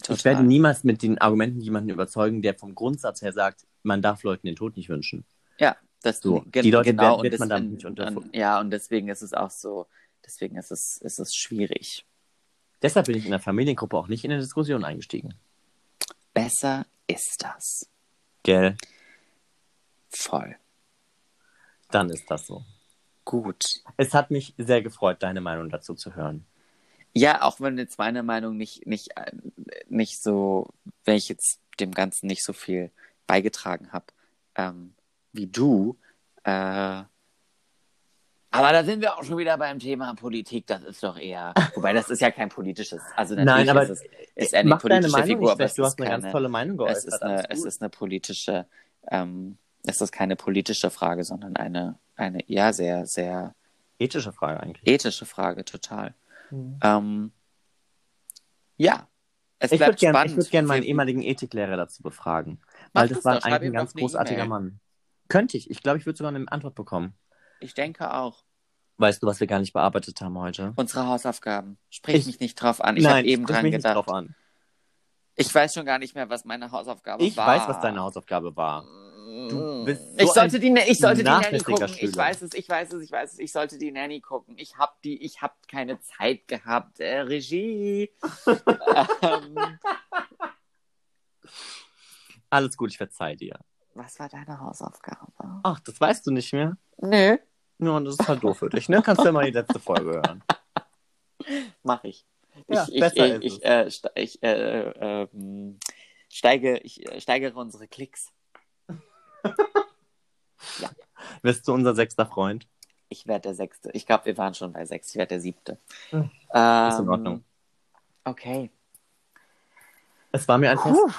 Total. Ich werde niemals mit den Argumenten jemanden überzeugen, der vom Grundsatz her sagt, man darf Leuten den Tod nicht wünschen. Ja, das So, die Leute genau wird- wird und man damit nicht und, unterfu- und, ja und deswegen ist es auch so, deswegen ist es ist es schwierig. Deshalb bin ich in der Familiengruppe auch nicht in eine Diskussion eingestiegen. Besser ist das. Gell? Voll. Dann ist das so. Gut. Es hat mich sehr gefreut, deine Meinung dazu zu hören. Ja, auch wenn jetzt meine Meinung nicht nicht äh, nicht so, wenn ich jetzt dem Ganzen nicht so viel beigetragen habe ähm, wie du. Äh, aber da sind wir auch schon wieder beim Thema Politik. Das ist doch eher, wobei das ist ja kein politisches. Also natürlich Nein, aber ist es ist eine politische Meinung Figur, aber es Du ist hast eine keine, ganz tolle Meinung es geäußert. ist alles eine, es ist eine politische, ähm, es ist keine politische Frage, sondern eine, eine ja sehr, sehr ethische Frage eigentlich. ethische Frage, total. Ähm, ja, es Ich würde bleibt gerne spannend. würd gern meinen Wir- ehemaligen Ethiklehrer dazu befragen. Mach Weil das das war doch, ein ganz großartiger E-Mail. Mann. Könnte ich. Ich glaube, ich würde sogar eine Antwort bekommen. Ich denke auch. Weißt du, was wir gar nicht bearbeitet haben heute? Unsere Hausaufgaben. Sprich Ich- mich nicht drauf an. Ich habe eben dran mich nicht gedacht. drauf an. Ich weiß schon gar nicht mehr, was meine Hausaufgabe Ich war. weiß, was deine Hausaufgabe war. Du bist so ich sollte die, ich sollte die Nanny gucken. Ich Schüler. weiß es, ich weiß es, ich weiß es. Ich sollte die Nanny gucken. Ich hab die, ich hab keine Zeit gehabt. Äh, Regie. <laughs> ähm, Alles gut, ich verzeih dir. was war deine Hausaufgabe? Ach, das weißt du nicht mehr? Nö, Ja, das ist halt doof für dich, ne? Kannst du ja mal die letzte Folge hören. <laughs> mach ich. Ja, ich, ich, besser ich, ist ich, äh, ste- ich äh, ähm, steige, ich äh, steigere unsere Klicks. Bist du unser sechster Freund? Ich werde der Sechste. Ich glaube, wir waren schon bei sechs. Ich werde der Siebte. Hm. Ähm, Ist in Ordnung. Okay. Es war mir ein Fest. Puh,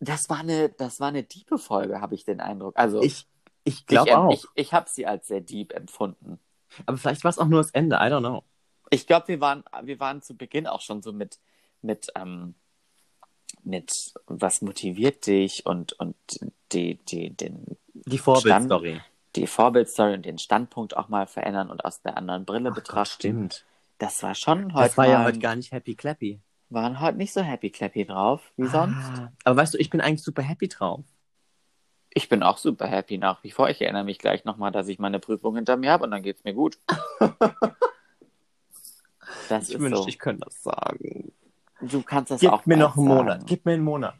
das war eine, das war eine diepe Folge, habe ich den Eindruck. Also Ich, ich glaube ich, auch. Ich, ich habe sie als sehr deep empfunden. Aber vielleicht war es auch nur das Ende. I don't know. Ich glaube, wir waren, wir waren zu Beginn auch schon so mit, mit, ähm, mit was motiviert dich und, und die, die, den, Die Vorbildstory. die Vorbildstory und den Standpunkt auch mal verändern und aus der anderen Brille Ach Gott, betrachten. stimmt. Das war schon heute. Das war ja heute gar nicht happy clappy. waren heute nicht so happy clappy drauf wie sonst. Ah, aber weißt du, ich bin eigentlich super happy drauf. Ich bin auch super happy nach wie vor. Ich erinnere mich gleich nochmal, dass ich meine Prüfung hinter mir habe und dann geht's mir gut. <laughs> Das Ich ist wünschte, so. ich könnte das sagen. Du kannst das Gib auch mir bald noch einen Monat. sagen. Gib mir einen Monat.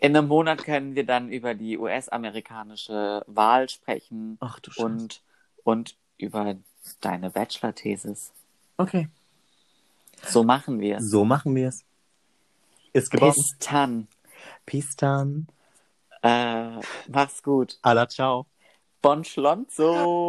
In einem Monat können wir dann über die US-amerikanische Wahl sprechen Ach du Scheiße. und, und über deine Bachelor-Thesis. Okay. So machen wir es. So machen wir es. Ist dann. Peace dann. Äh, mach's gut. Alla ciao. Bon Schlonzo.